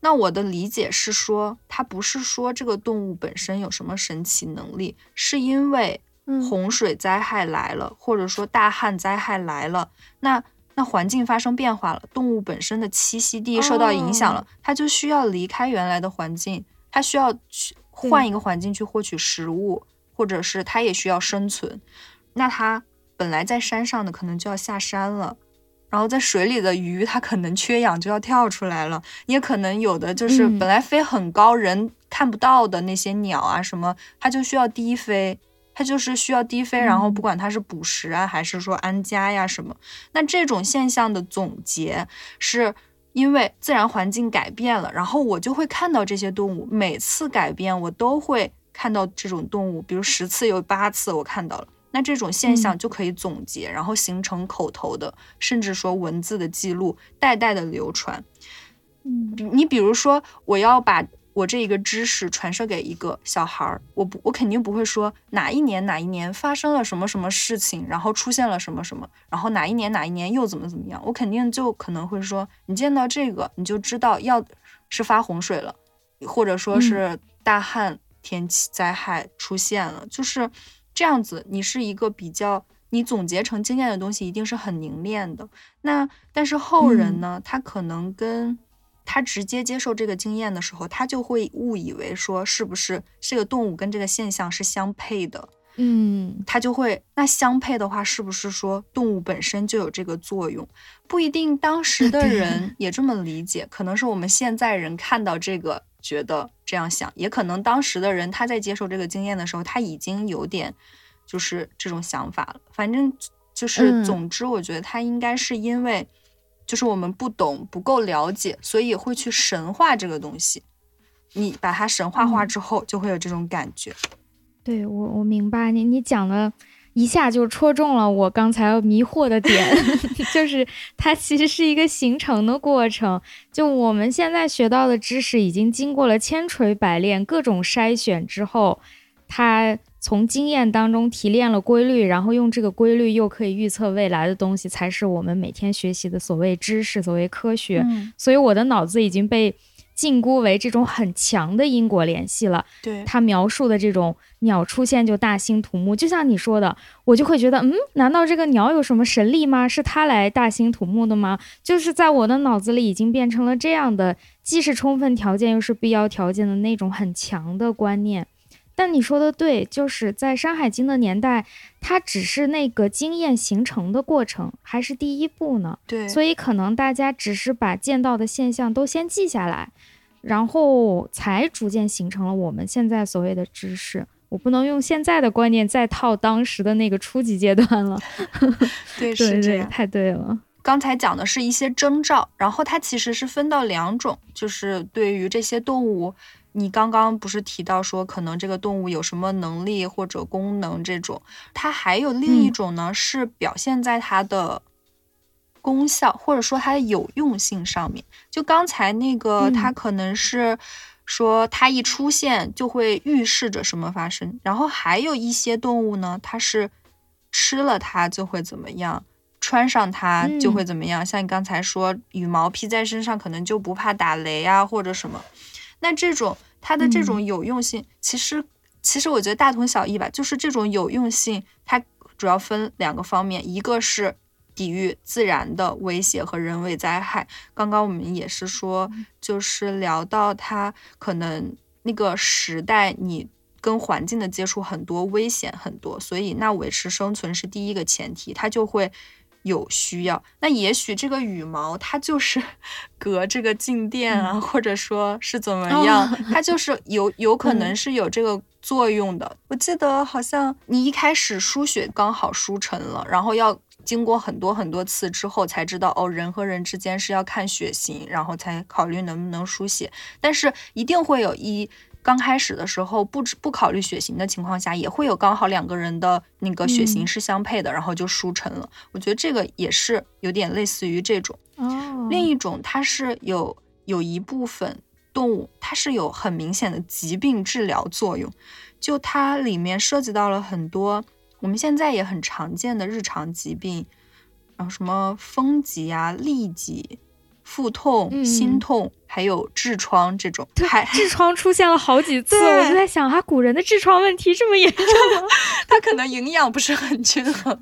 那我的理解是说，它不是说这个动物本身有什么神奇能力，是因为洪水灾害来了，或者说大旱灾害来了，那那环境发生变化了，动物本身的栖息地受到影响了，它就需要离开原来的环境，它需要去换一个环境去获取食物。或者是它也需要生存，那它本来在山上的可能就要下山了，然后在水里的鱼它可能缺氧就要跳出来了，也可能有的就是本来飞很高人看不到的那些鸟啊什么，它就需要低飞，它就是需要低飞，然后不管它是捕食啊还是说安家呀什么，那这种现象的总结是因为自然环境改变了，然后我就会看到这些动物，每次改变我都会。看到这种动物，比如十次有八次我看到了，那这种现象就可以总结，然后形成口头的，甚至说文字的记录，代代的流传。嗯，你比如说，我要把我这一个知识传授给一个小孩儿，我不，我肯定不会说哪一年哪一年发生了什么什么事情，然后出现了什么什么，然后哪一年哪一年又怎么怎么样，我肯定就可能会说，你见到这个你就知道要是发洪水了，或者说是大旱。天气灾害出现了，就是这样子。你是一个比较，你总结成经验的东西，一定是很凝练的。那但是后人呢，他可能跟他直接接受这个经验的时候，他就会误以为说，是不是这个动物跟这个现象是相配的？嗯，他就会那相配的话，是不是说动物本身就有这个作用？不一定，当时的人也这么理解，可能是我们现在人看到这个。觉得这样想，也可能当时的人他在接受这个经验的时候，他已经有点就是这种想法了。反正就是，总之，我觉得他应该是因为就是我们不懂、不够了解，所以会去神化这个东西。你把它神化化之后，就会有这种感觉。对我，我明白你，你讲的。一下就戳中了我刚才迷惑的点，就是它其实是一个形成的过程。就我们现在学到的知识，已经经过了千锤百炼、各种筛选之后，它从经验当中提炼了规律，然后用这个规律又可以预测未来的东西，才是我们每天学习的所谓知识、所谓科学。所以我的脑子已经被。禁锢为这种很强的因果联系了。对他描述的这种鸟出现就大兴土木，就像你说的，我就会觉得，嗯，难道这个鸟有什么神力吗？是它来大兴土木的吗？就是在我的脑子里已经变成了这样的，既是充分条件又是必要条件的那种很强的观念。但你说的对，就是在《山海经》的年代，它只是那个经验形成的过程，还是第一步呢？对，所以可能大家只是把见到的现象都先记下来，然后才逐渐形成了我们现在所谓的知识。我不能用现在的观念再套当时的那个初级阶段了。对，是这样，太对了。刚才讲的是一些征兆，然后它其实是分到两种，就是对于这些动物。你刚刚不是提到说，可能这个动物有什么能力或者功能这种，它还有另一种呢，是表现在它的功效或者说它的有用性上面。就刚才那个，它可能是说它一出现就会预示着什么发生，然后还有一些动物呢，它是吃了它就会怎么样。穿上它就会怎么样？像你刚才说，羽毛披在身上可能就不怕打雷啊，或者什么。那这种它的这种有用性，其实其实我觉得大同小异吧。就是这种有用性，它主要分两个方面，一个是抵御自然的威胁和人为灾害。刚刚我们也是说，就是聊到它可能那个时代，你跟环境的接触很多，危险很多，所以那维持生存是第一个前提，它就会。有需要，那也许这个羽毛它就是 隔这个静电啊，或者说是怎么样，它就是有有可能是有这个作用的。我记得好像你一开始输血刚好输成了，然后要经过很多很多次之后才知道，哦，人和人之间是要看血型，然后才考虑能不能输血，但是一定会有一。刚开始的时候，不不考虑血型的情况下，也会有刚好两个人的那个血型是相配的，然后就输成了。我觉得这个也是有点类似于这种。哦，另一种它是有有一部分动物，它是有很明显的疾病治疗作用，就它里面涉及到了很多我们现在也很常见的日常疾病，然后什么风疾啊、痢疾。腹痛、心痛，还有痔疮这种，还痔疮出现了好几次，我就在想，啊，古人的痔疮问题这么严重吗？他可能营养不是很均衡。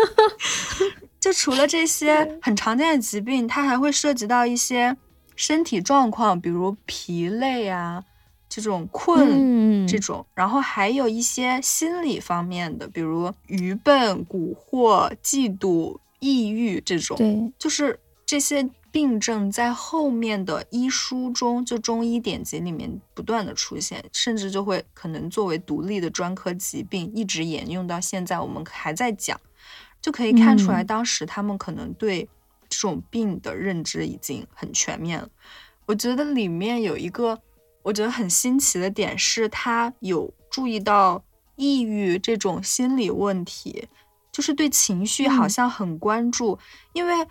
就除了这些很常见的疾病，它还会涉及到一些身体状况，比如疲累啊，这种困这种，然后还有一些心理方面的，比如愚笨、蛊惑、嫉妒、抑郁这种。对，就是这些。病症在后面的医书中，就中医典籍里面不断的出现，甚至就会可能作为独立的专科疾病，一直沿用到现在，我们还在讲，就可以看出来，当时他们可能对这种病的认知已经很全面了。我觉得里面有一个我觉得很新奇的点是，他有注意到抑郁这种心理问题，就是对情绪好像很关注，因为。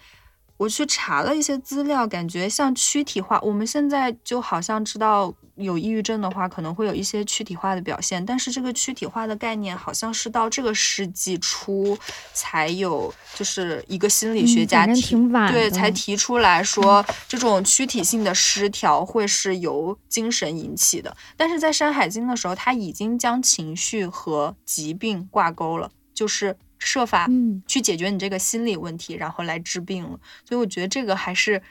我去查了一些资料，感觉像躯体化。我们现在就好像知道有抑郁症的话，可能会有一些躯体化的表现。但是这个躯体化的概念，好像是到这个世纪初才有，就是一个心理学家提对才提出来说，这种躯体性的失调会是由精神引起的。但是在《山海经》的时候，他已经将情绪和疾病挂钩了，就是。设法去解决你这个心理问题，然后来治病了。所以我觉得这个还是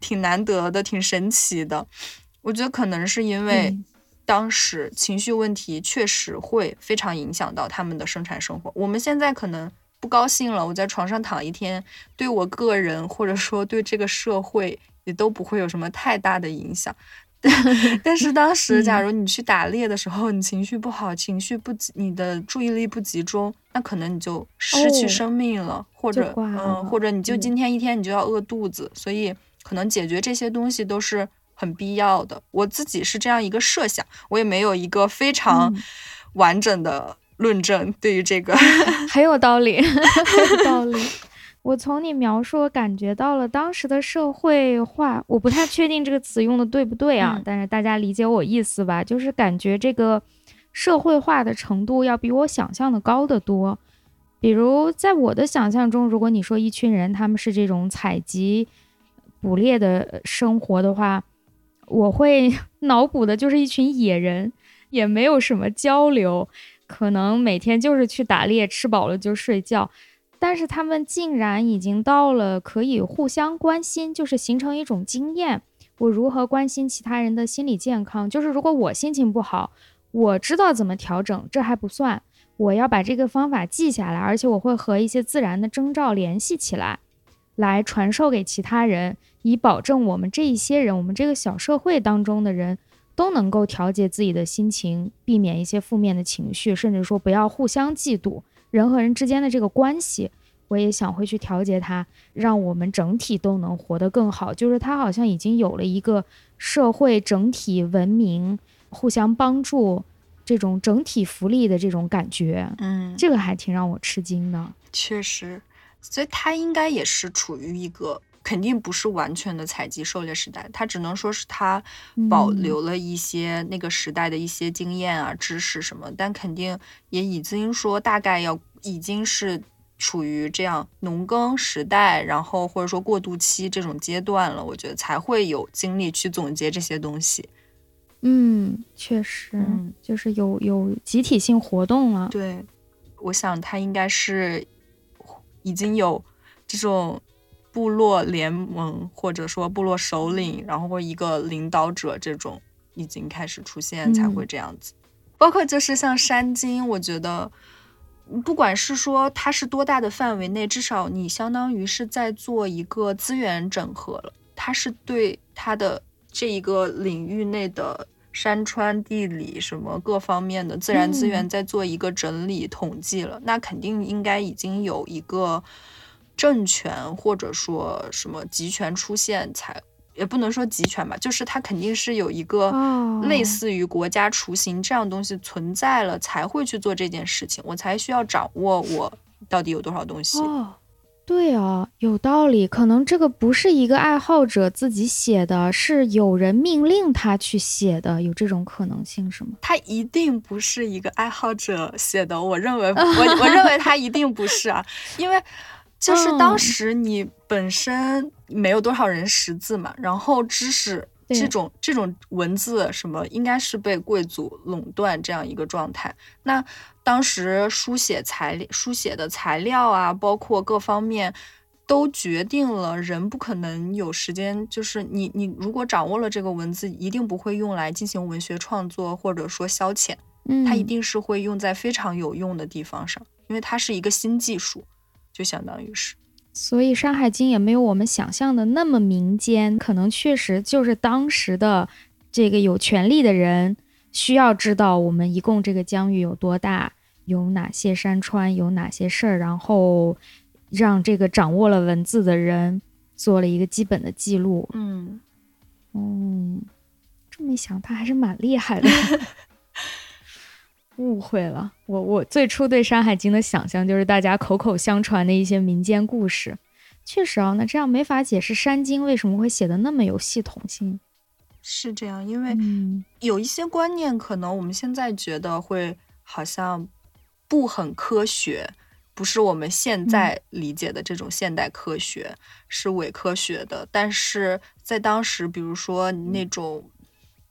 挺难得的，挺神奇的。我觉得可能是因为当时情绪问题确实会非常影响到他们的生产生活。我们现在可能不高兴了，我在床上躺一天，对我个人或者说对这个社会也都不会有什么太大的影响。但是当时，假如你去打猎的时候，你情绪不好，情绪不集，你的注意力不集中，那可能你就失去生命了，或者嗯，或者你就今天一天你就要饿肚子。所以可能解决这些东西都是很必要的。我自己是这样一个设想，我也没有一个非常完整的论证。对于这个，很有道理，很有道理。我从你描述，我感觉到了当时的社会化，我不太 确定这个词用的对不对啊？但是大家理解我意思吧，就是感觉这个社会化的程度要比我想象的高得多。比如在我的想象中，如果你说一群人他们是这种采集、捕猎的生活的话，我会 脑补的就是一群野人，也没有什么交流，可能每天就是去打猎，吃饱了就睡觉。但是他们竟然已经到了可以互相关心，就是形成一种经验。我如何关心其他人的心理健康？就是如果我心情不好，我知道怎么调整，这还不算，我要把这个方法记下来，而且我会和一些自然的征兆联系起来，来传授给其他人，以保证我们这一些人，我们这个小社会当中的人都能够调节自己的心情，避免一些负面的情绪，甚至说不要互相嫉妒。人和人之间的这个关系，我也想会去调节它，让我们整体都能活得更好。就是它好像已经有了一个社会整体文明、互相帮助这种整体福利的这种感觉。嗯，这个还挺让我吃惊的。确实，所以它应该也是处于一个肯定不是完全的采集狩猎时代，它只能说是它保留了一些那个时代的一些经验啊、知识什么，但肯定也已经说大概要已经是处于这样农耕时代，然后或者说过渡期这种阶段了，我觉得才会有精力去总结这些东西。嗯，确实，就是有有集体性活动了。对，我想他应该是已经有这种部落联盟，或者说部落首领，然后或一个领导者这种已经开始出现，才会这样子。包括就是像山精，我觉得不管是说它是多大的范围内，至少你相当于是在做一个资源整合了，它是对它的。这一个领域内的山川地理什么各方面的自然资源在做一个整理统计了，那肯定应该已经有一个政权或者说什么集权出现，才也不能说集权吧，就是它肯定是有一个类似于国家雏形这样东西存在了，才会去做这件事情，我才需要掌握我到底有多少东西。哦对啊，有道理。可能这个不是一个爱好者自己写的，是有人命令他去写的，有这种可能性是吗？他一定不是一个爱好者写的，我认为，我我认为他一定不是啊，因为就是当时你本身没有多少人识字嘛，然后知识。这种这种文字什么应该是被贵族垄断这样一个状态。那当时书写材书写的材料啊，包括各方面，都决定了人不可能有时间。就是你你如果掌握了这个文字，一定不会用来进行文学创作或者说消遣，它一定是会用在非常有用的地方上，因为它是一个新技术，就相当于是。所以《山海经》也没有我们想象的那么民间，可能确实就是当时的这个有权力的人需要知道我们一共这个疆域有多大，有哪些山川，有哪些事儿，然后让这个掌握了文字的人做了一个基本的记录。嗯，嗯，这么一想，他还是蛮厉害的。误会了，我我最初对《山海经》的想象就是大家口口相传的一些民间故事。确实啊，那这样没法解释《山经》为什么会写的那么有系统性。是这样，因为有一些观念可能我们现在觉得会好像不很科学，不是我们现在理解的这种现代科学，是伪科学的。但是在当时，比如说那种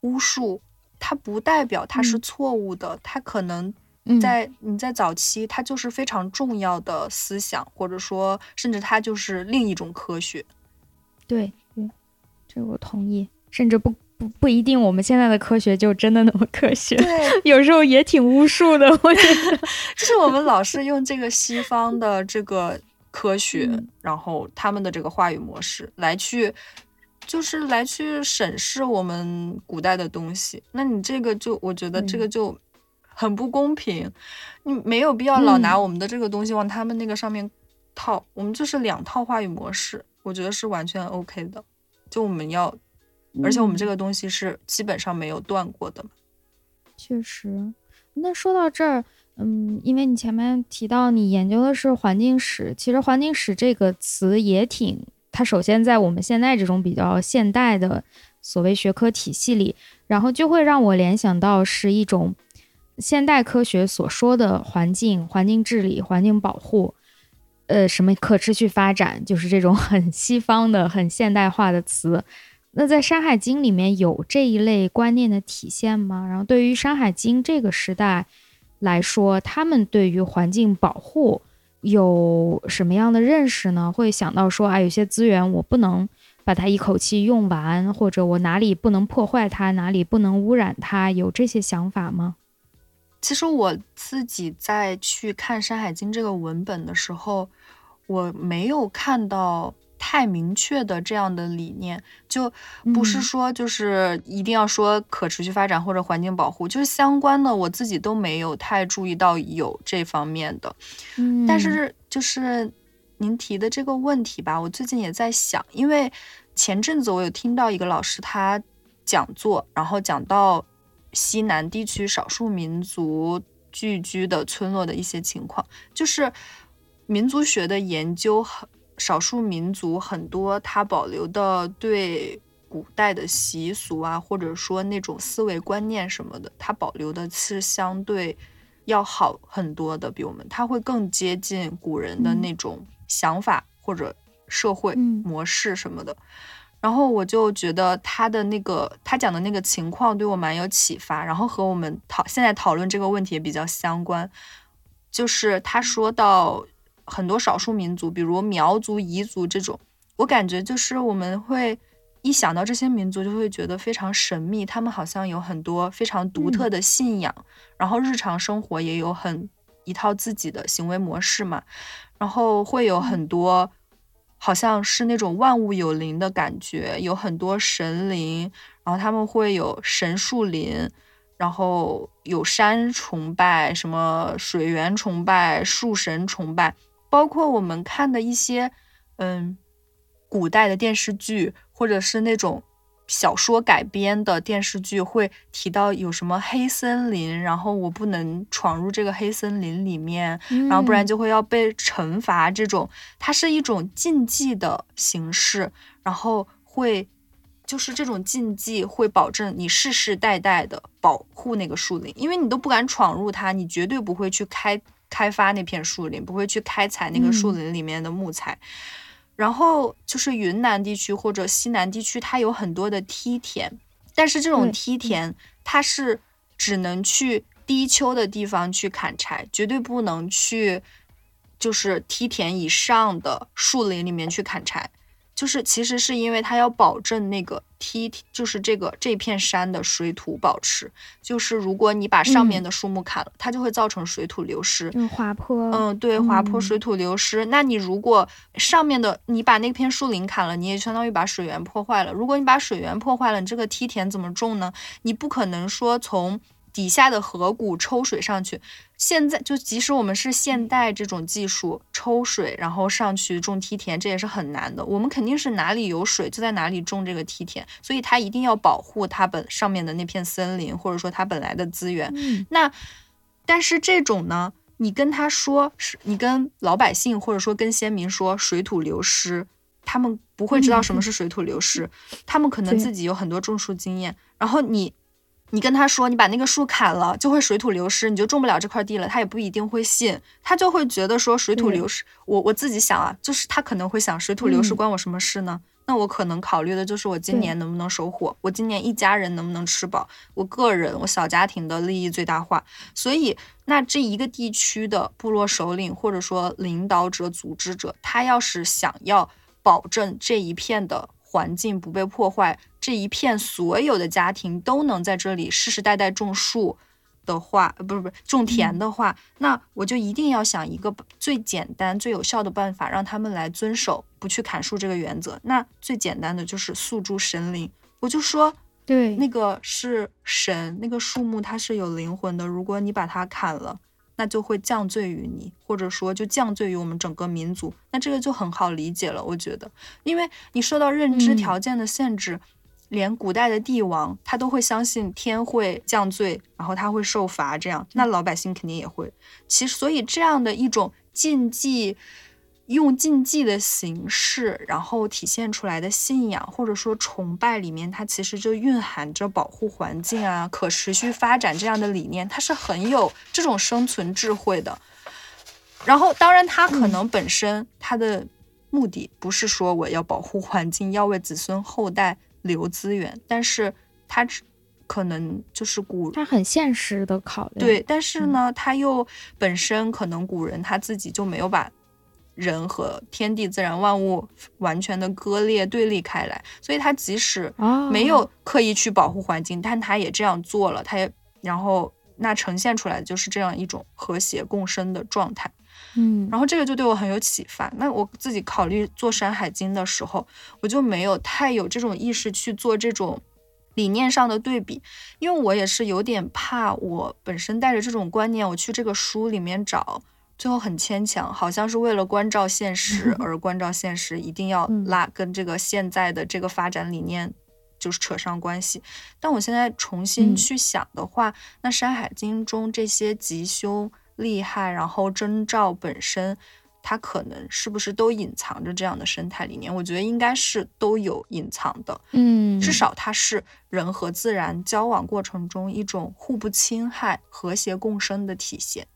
巫术。它不代表它是错误的，它可能在你在早期，它就是非常重要的思想，或者说，甚至它就是另一种科学。对对，这我同意。甚至不不不一定，我们现在的科学就真的那么科学。对，有时候也挺巫术的。我觉得，就是我们老是用这个西方的这个科学，然后他们的这个话语模式来去。就是来去审视我们古代的东西，那你这个就我觉得这个就很不公平，你没有必要老拿我们的这个东西往他们那个上面套，我们就是两套话语模式，我觉得是完全 OK 的。就我们要，而且我们这个东西是基本上没有断过的。确实，那说到这儿，嗯，因为你前面提到你研究的是环境史，其实环境史这个词也挺。它首先在我们现在这种比较现代的所谓学科体系里，然后就会让我联想到是一种现代科学所说的环境、环境治理、环境保护，呃，什么可持续发展，就是这种很西方的、很现代化的词。那在《山海经》里面有这一类观念的体现吗？然后对于《山海经》这个时代来说，他们对于环境保护。有什么样的认识呢？会想到说啊，有些资源我不能把它一口气用完，或者我哪里不能破坏它，哪里不能污染它，有这些想法吗？其实我自己在去看《山海经》这个文本的时候，我没有看到。太明确的这样的理念，就不是说就是一定要说可持续发展或者环境保护，就是相关的我自己都没有太注意到有这方面的。嗯，但是就是您提的这个问题吧，我最近也在想，因为前阵子我有听到一个老师他讲座，然后讲到西南地区少数民族聚居的村落的一些情况，就是。民族学的研究，很少数民族很多，它保留的对古代的习俗啊，或者说那种思维观念什么的，它保留的是相对要好很多的，比我们，它会更接近古人的那种想法或者社会模式什么的。然后我就觉得他的那个他讲的那个情况对我蛮有启发，然后和我们讨现在讨论这个问题也比较相关，就是他说到。很多少数民族，比如苗族、彝族这种，我感觉就是我们会一想到这些民族，就会觉得非常神秘。他们好像有很多非常独特的信仰，然后日常生活也有很一套自己的行为模式嘛。然后会有很多，好像是那种万物有灵的感觉，有很多神灵，然后他们会有神树林。然后有山崇拜，什么水源崇拜、树神崇拜。包括我们看的一些，嗯，古代的电视剧，或者是那种小说改编的电视剧，会提到有什么黑森林，然后我不能闯入这个黑森林里面，然后不然就会要被惩罚。这种它是一种禁忌的形式，然后会就是这种禁忌会保证你世世代代的保护那个树林，因为你都不敢闯入它，你绝对不会去开。开发那片树林，不会去开采那个树林里面的木材。然后就是云南地区或者西南地区，它有很多的梯田，但是这种梯田它是只能去低丘的地方去砍柴，绝对不能去就是梯田以上的树林里面去砍柴。就是其实是因为它要保证那个梯，就是这个这片山的水土保持。就是如果你把上面的树木砍了，它就会造成水土流失，嗯滑坡。嗯，对，滑坡、水土流失。那你如果上面的你把那片树林砍了，你也相当于把水源破坏了。如果你把水源破坏了，你这个梯田怎么种呢？你不可能说从。底下的河谷抽水上去，现在就即使我们是现代这种技术抽水，然后上去种梯田，这也是很难的。我们肯定是哪里有水就在哪里种这个梯田，所以它一定要保护它本上面的那片森林，或者说它本来的资源。那但是这种呢，你跟他说是，你跟老百姓或者说跟先民说水土流失，他们不会知道什么是水土流失，他们可能自己有很多种树经验，然后你。你跟他说，你把那个树砍了，就会水土流失，你就种不了这块地了。他也不一定会信，他就会觉得说水土流失。我我自己想啊，就是他可能会想，水土流失关我什么事呢？那我可能考虑的就是我今年能不能收获，我今年一家人能不能吃饱，我个人我小家庭的利益最大化。所以，那这一个地区的部落首领或者说领导者、组织者，他要是想要保证这一片的。环境不被破坏，这一片所有的家庭都能在这里世世代代种树的话，不是不是种田的话，那我就一定要想一个最简单、最有效的办法，让他们来遵守不去砍树这个原则。那最简单的就是诉诸神灵，我就说，对，那个是神，那个树木它是有灵魂的，如果你把它砍了。那就会降罪于你，或者说就降罪于我们整个民族。那这个就很好理解了，我觉得，因为你受到认知条件的限制，连古代的帝王他都会相信天会降罪，然后他会受罚，这样，那老百姓肯定也会。其实，所以这样的一种禁忌。用禁忌的形式，然后体现出来的信仰或者说崇拜里面，它其实就蕴含着保护环境啊、可持续发展这样的理念，它是很有这种生存智慧的。然后，当然，它可能本身它的目的不是说我要保护环境，要为子孙后代留资源，但是它可能就是古，它很现实的考虑。对，但是呢，它又本身可能古人他自己就没有把。人和天地自然万物完全的割裂对立开来，所以他即使没有刻意去保护环境，但他也这样做了，他也然后那呈现出来的就是这样一种和谐共生的状态，嗯，然后这个就对我很有启发。那我自己考虑做《山海经》的时候，我就没有太有这种意识去做这种理念上的对比，因为我也是有点怕，我本身带着这种观念，我去这个书里面找。最后很牵强，好像是为了关照现实 而关照现实，一定要拉跟这个现在的这个发展理念就是扯上关系。但我现在重新去想的话，那《山海经》中这些吉凶厉害，然后征兆本身，它可能是不是都隐藏着这样的生态理念？我觉得应该是都有隐藏的。嗯，至少它是人和自然交往过程中一种互不侵害、和谐共生的体现。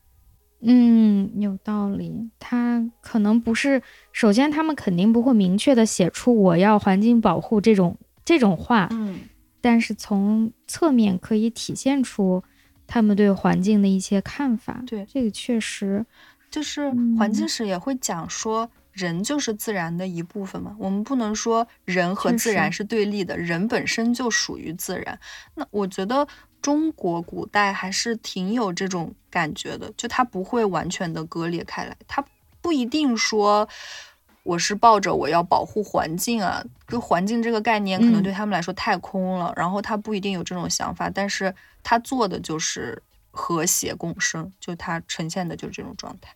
嗯，有道理。它可能不是，首先他们肯定不会明确的写出我要环境保护这种这种话。嗯，但是从侧面可以体现出他们对环境的一些看法。对，这个确实就是环境史也会讲说，人就是自然的一部分嘛。我们不能说人和自然是对立的，人本身就属于自然。那我觉得。中国古代还是挺有这种感觉的，就它不会完全的割裂开来，它不一定说我是抱着我要保护环境啊，就环境这个概念可能对他们来说太空了，然后他不一定有这种想法，但是他做的就是和谐共生，就他呈现的就是这种状态。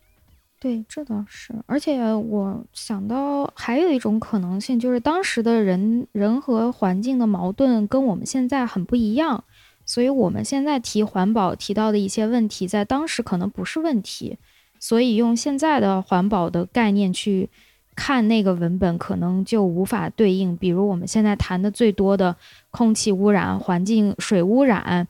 对，这倒是，而且我想到还有一种可能性，就是当时的人人和环境的矛盾跟我们现在很不一样。所以，我们现在提环保提到的一些问题，在当时可能不是问题，所以用现在的环保的概念去看那个文本，可能就无法对应。比如我们现在谈的最多的空气污染、环境水污染，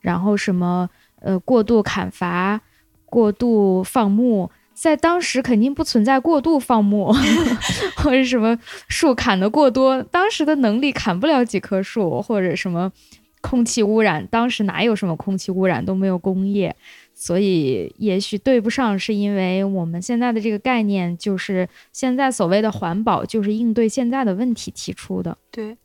然后什么呃过度砍伐、过度放牧，在当时肯定不存在过度放牧 或者什么树砍的过多，当时的能力砍不了几棵树，或者什么。空气污染，当时哪有什么空气污染，都没有工业，所以也许对不上，是因为我们现在的这个概念，就是现在所谓的环保，就是应对现在的问题提出的。对，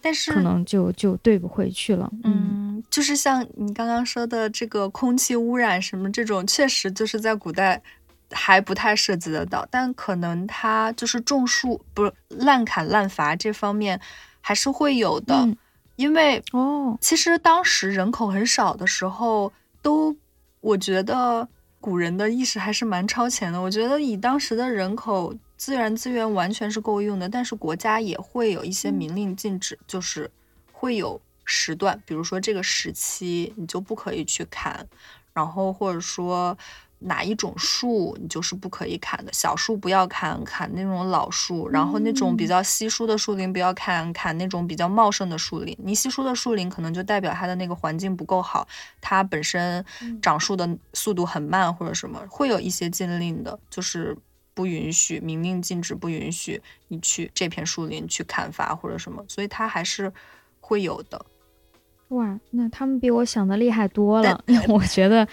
但是可能就就对不回去了。嗯，就是像你刚刚说的这个空气污染什么这种，确实就是在古代还不太涉及得到，但可能它就是种树不是滥砍滥伐这方面还是会有的。因为哦，其实当时人口很少的时候，都我觉得古人的意识还是蛮超前的。我觉得以当时的人口，自然资源完全是够用的。但是国家也会有一些明令禁止，就是会有时段，比如说这个时期你就不可以去砍，然后或者说。哪一种树你就是不可以砍的，小树不要砍，砍那种老树，然后那种比较稀疏的树林不要砍，砍那种比较茂盛的树林。你稀疏的树林可能就代表它的那个环境不够好，它本身长树的速度很慢或者什么，会有一些禁令的，就是不允许，明令禁止不允许你去这片树林去砍伐或者什么，所以它还是会有的。哇，那他们比我想的厉害多了。我觉得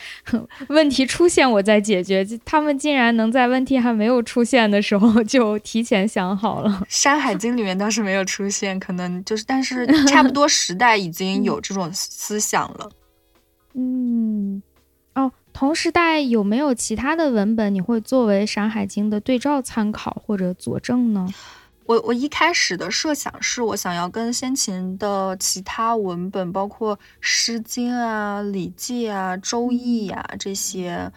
问题出现我再解决，他们竟然能在问题还没有出现的时候 就提前想好了。《山海经》里面倒是没有出现，可能就是，但是差不多时代已经有这种思想了。嗯，哦，同时代有没有其他的文本你会作为《山海经》的对照参考或者佐证呢？我我一开始的设想是我想要跟先秦的其他文本，包括《诗经》啊、《礼记》啊、《周易》呀这些，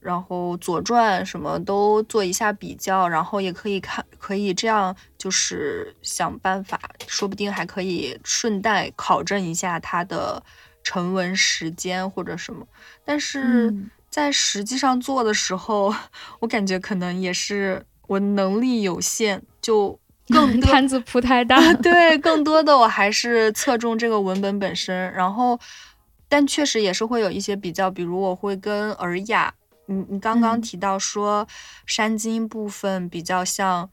然后《左传》什么都做一下比较，然后也可以看，可以这样就是想办法，说不定还可以顺带考证一下它的成文时间或者什么。但是在实际上做的时候，我感觉可能也是我能力有限，就。更摊子铺太大，对，更多的我还是侧重这个文本本身，然后，但确实也是会有一些比较，比如我会跟《尔雅》，你你刚刚提到说《山经》部分比较像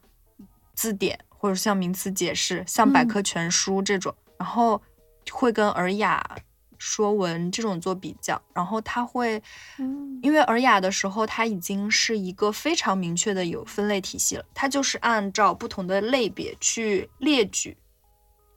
字典或者像名词解释，像百科全书这种，然后会跟《尔雅》。说文这种做比较，然后它会，因为《尔雅》的时候，它已经是一个非常明确的有分类体系了，它就是按照不同的类别去列举，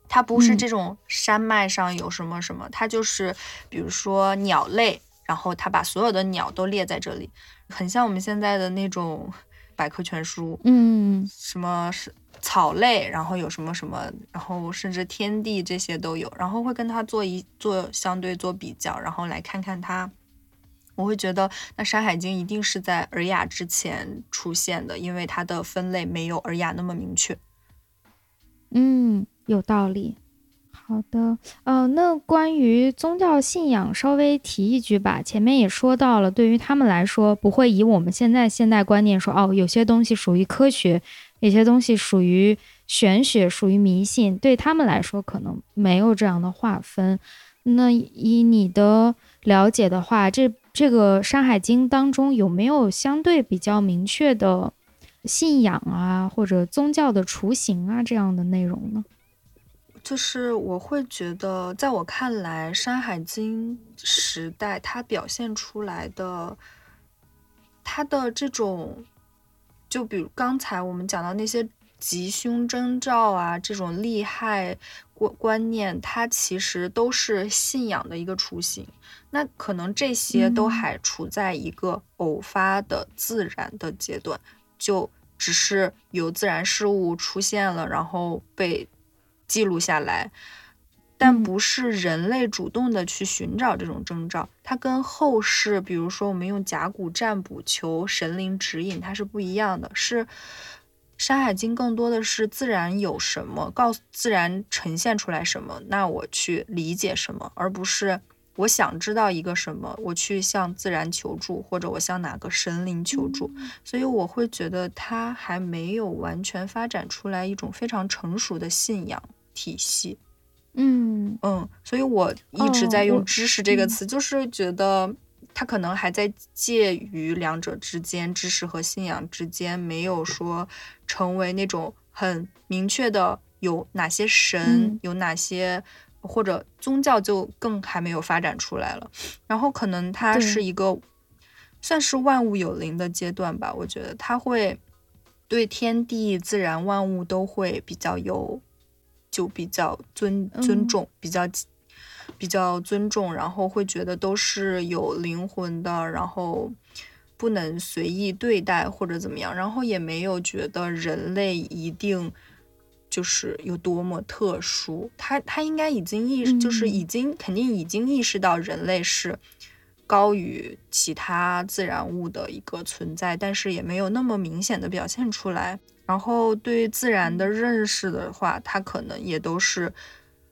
它不是这种山脉上有什么什么，它就是比如说鸟类，然后它把所有的鸟都列在这里，很像我们现在的那种百科全书，嗯，什么是？草类，然后有什么什么，然后甚至天地这些都有，然后会跟它做一做相对做比较，然后来看看它。我会觉得那《山海经》一定是在《尔雅》之前出现的，因为它的分类没有《尔雅》那么明确。嗯，有道理。好的，呃，那关于宗教信仰，稍微提一句吧。前面也说到了，对于他们来说，不会以我们现在现代观念说，哦，有些东西属于科学，有些东西属于玄学，属于迷信。对他们来说，可能没有这样的划分。那以你的了解的话，这这个《山海经》当中有没有相对比较明确的信仰啊，或者宗教的雏形啊这样的内容呢？就是我会觉得，在我看来，《山海经》时代它表现出来的，它的这种，就比如刚才我们讲到那些吉凶征兆啊，这种利害观观念，它其实都是信仰的一个雏形。那可能这些都还处在一个偶发的自然的阶段，就只是有自然事物出现了，然后被。记录下来，但不是人类主动的去寻找这种征兆。它跟后世，比如说我们用甲骨占卜求神灵指引，它是不一样的。是《山海经》更多的是自然有什么，告诉自然呈现出来什么，那我去理解什么，而不是我想知道一个什么，我去向自然求助，或者我向哪个神灵求助。所以我会觉得它还没有完全发展出来一种非常成熟的信仰。体系，嗯嗯，所以我一直在用“知识”这个词，就是觉得它可能还在介于两者之间，知识和信仰之间，没有说成为那种很明确的有哪些神，有哪些或者宗教就更还没有发展出来了。然后可能它是一个算是万物有灵的阶段吧，我觉得它会对天地自然万物都会比较有。就比较尊尊重，比较比较尊重，然后会觉得都是有灵魂的，然后不能随意对待或者怎么样，然后也没有觉得人类一定就是有多么特殊。他他应该已经意，就是已经肯定已经意识到人类是高于其他自然物的一个存在，但是也没有那么明显的表现出来。然后对于自然的认识的话，他可能也都是，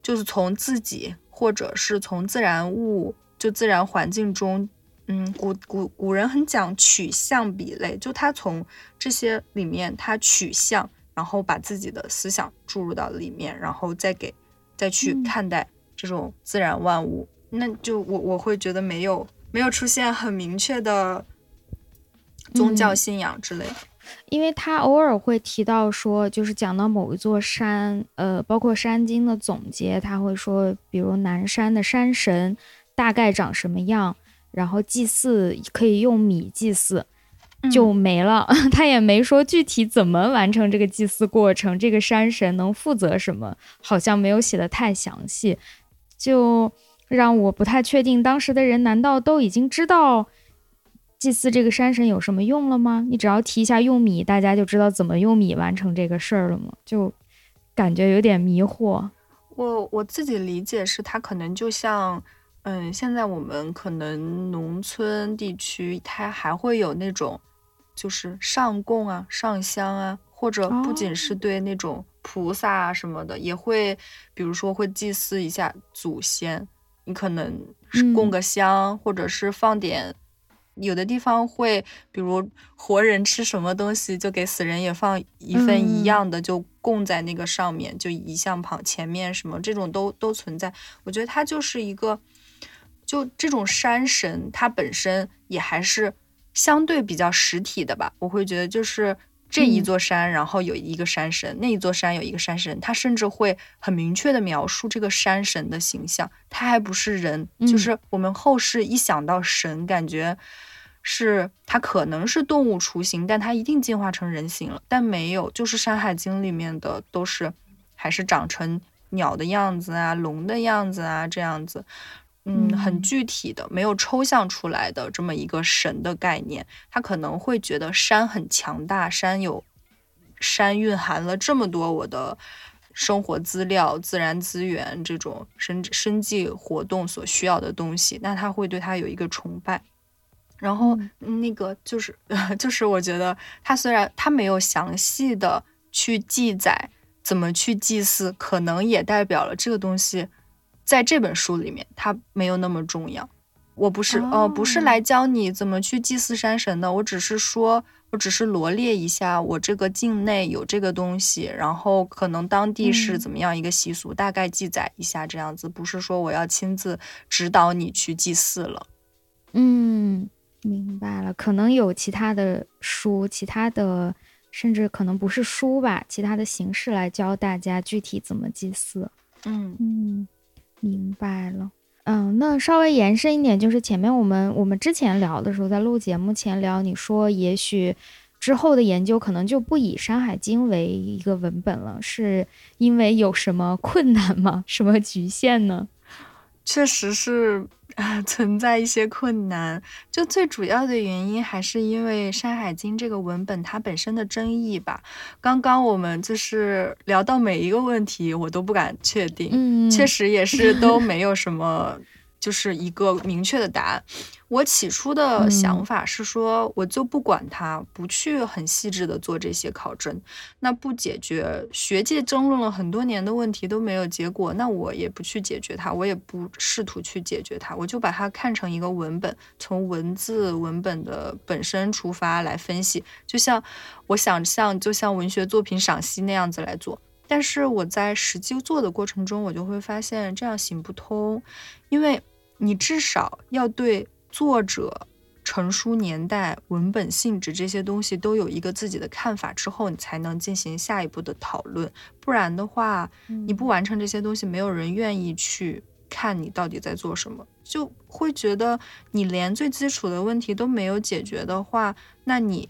就是从自己或者是从自然物，就自然环境中，嗯，古古古人很讲取象比类，就他从这些里面他取象，然后把自己的思想注入到里面，然后再给再去看待这种自然万物，那就我我会觉得没有没有出现很明确的宗教信仰之类的。因为他偶尔会提到说，就是讲到某一座山，呃，包括《山经》的总结，他会说，比如南山的山神大概长什么样，然后祭祀可以用米祭祀，就没了。他也没说具体怎么完成这个祭祀过程，这个山神能负责什么，好像没有写的太详细，就让我不太确定，当时的人难道都已经知道？祭祀这个山神有什么用了吗？你只要提一下用米，大家就知道怎么用米完成这个事儿了吗？就感觉有点迷惑。我我自己理解是，它可能就像，嗯，现在我们可能农村地区，它还会有那种，就是上供啊、上香啊，或者不仅是对那种菩萨啊什么的，也会，比如说会祭祀一下祖先，你可能供个香，或者是放点。有的地方会，比如活人吃什么东西，就给死人也放一份一样的，就供在那个上面，就遗像旁前面什么这种都都存在。我觉得它就是一个，就这种山神，它本身也还是相对比较实体的吧。我会觉得就是这一座山，然后有一个山神，那一座山有一个山神，他甚至会很明确的描述这个山神的形象，他还不是人，就是我们后世一想到神，感觉。是它可能是动物雏形，但它一定进化成人形了，但没有，就是《山海经》里面的都是还是长成鸟的样子啊，龙的样子啊，这样子，嗯，很具体的，没有抽象出来的这么一个神的概念。他可能会觉得山很强大，山有山蕴含了这么多我的生活资料、自然资源这种生生计活动所需要的东西，那他会对他有一个崇拜。然后那个就是，就是我觉得他虽然他没有详细的去记载怎么去祭祀，可能也代表了这个东西在这本书里面它没有那么重要。我不是呃，不是来教你怎么去祭祀山神的，我只是说，我只是罗列一下我这个境内有这个东西，然后可能当地是怎么样一个习俗，大概记载一下这样子，不是说我要亲自指导你去祭祀了。嗯，明白了，可能有其他的书，其他的甚至可能不是书吧，其他的形式来教大家具体怎么祭祀。嗯嗯，明白了。嗯，那稍微延伸一点，就是前面我们我们之前聊的时候，在录节目前聊，你说也许之后的研究可能就不以《山海经》为一个文本了，是因为有什么困难吗？什么局限呢？确实是啊，存在一些困难。就最主要的原因还是因为《山海经》这个文本它本身的争议吧。刚刚我们就是聊到每一个问题，我都不敢确定。嗯，确实也是都没有什么。就是一个明确的答案。我起初的想法是说，我就不管它，不去很细致的做这些考证，那不解决学界争论了很多年的问题都没有结果，那我也不去解决它，我也不试图去解决它，我就把它看成一个文本，从文字文本的本身出发来分析，就像我想象，就像文学作品赏析那样子来做。但是我在实际做的过程中，我就会发现这样行不通，因为。你至少要对作者、成书年代、文本性质这些东西都有一个自己的看法之后，你才能进行下一步的讨论。不然的话，你不完成这些东西，没有人愿意去看你到底在做什么，就会觉得你连最基础的问题都没有解决的话，那你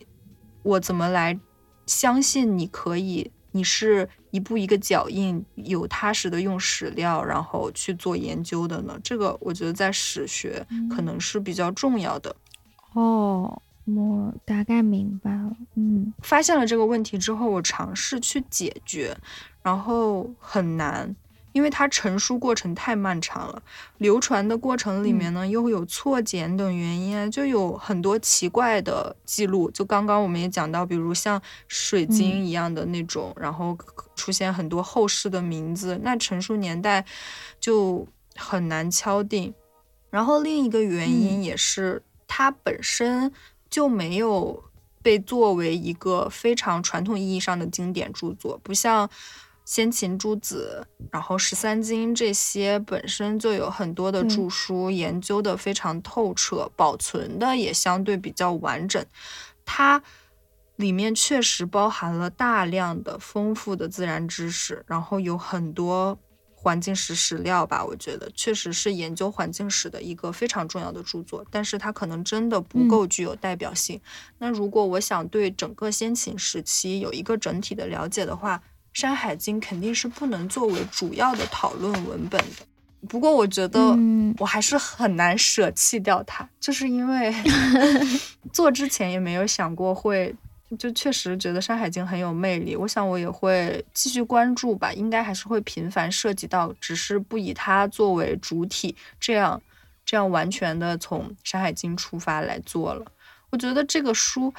我怎么来相信你可以？你是一步一个脚印，有踏实的用史料，然后去做研究的呢？这个我觉得在史学可能是比较重要的。哦，我大概明白了。嗯，发现了这个问题之后，我尝试去解决，然后很难。因为它成书过程太漫长了，流传的过程里面呢又有错简等原因啊，就有很多奇怪的记录。就刚刚我们也讲到，比如像水晶一样的那种，然后出现很多后世的名字，那成书年代就很难敲定。然后另一个原因也是，它本身就没有被作为一个非常传统意义上的经典著作，不像。先秦诸子，然后十三经这些本身就有很多的著书，研究的非常透彻，保存的也相对比较完整。它里面确实包含了大量的丰富的自然知识，然后有很多环境史史料吧。我觉得确实是研究环境史的一个非常重要的著作，但是它可能真的不够具有代表性。那如果我想对整个先秦时期有一个整体的了解的话，《山海经》肯定是不能作为主要的讨论文本的，不过我觉得我还是很难舍弃掉它，就是因为 做之前也没有想过会，就确实觉得《山海经》很有魅力。我想我也会继续关注吧，应该还是会频繁涉及到，只是不以它作为主体，这样这样完全的从《山海经》出发来做了。我觉得这个书。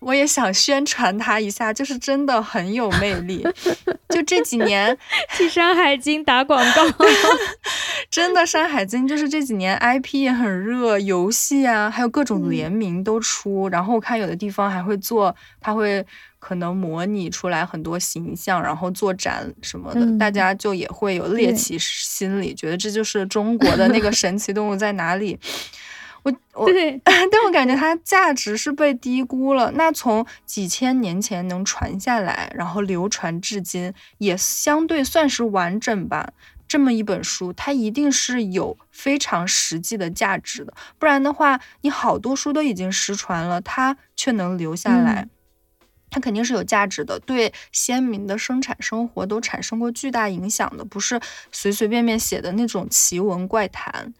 我也想宣传它一下，就是真的很有魅力。就这几年 替《山海经》打广告，真的《山海经》就是这几年 IP 也很热，游戏啊，还有各种联名都出。然后我看有的地方还会做，它会可能模拟出来很多形象，然后做展什么的，大家就也会有猎奇心理，觉得这就是中国的那个神奇动物在哪里。我我对，但我感觉它价值是被低估了。那从几千年前能传下来，然后流传至今，也相对算是完整吧。这么一本书，它一定是有非常实际的价值的。不然的话，你好多书都已经失传了，它却能留下来，它肯定是有价值的，对先民的生产生活都产生过巨大影响的，不是随随便便写的那种奇闻怪谈。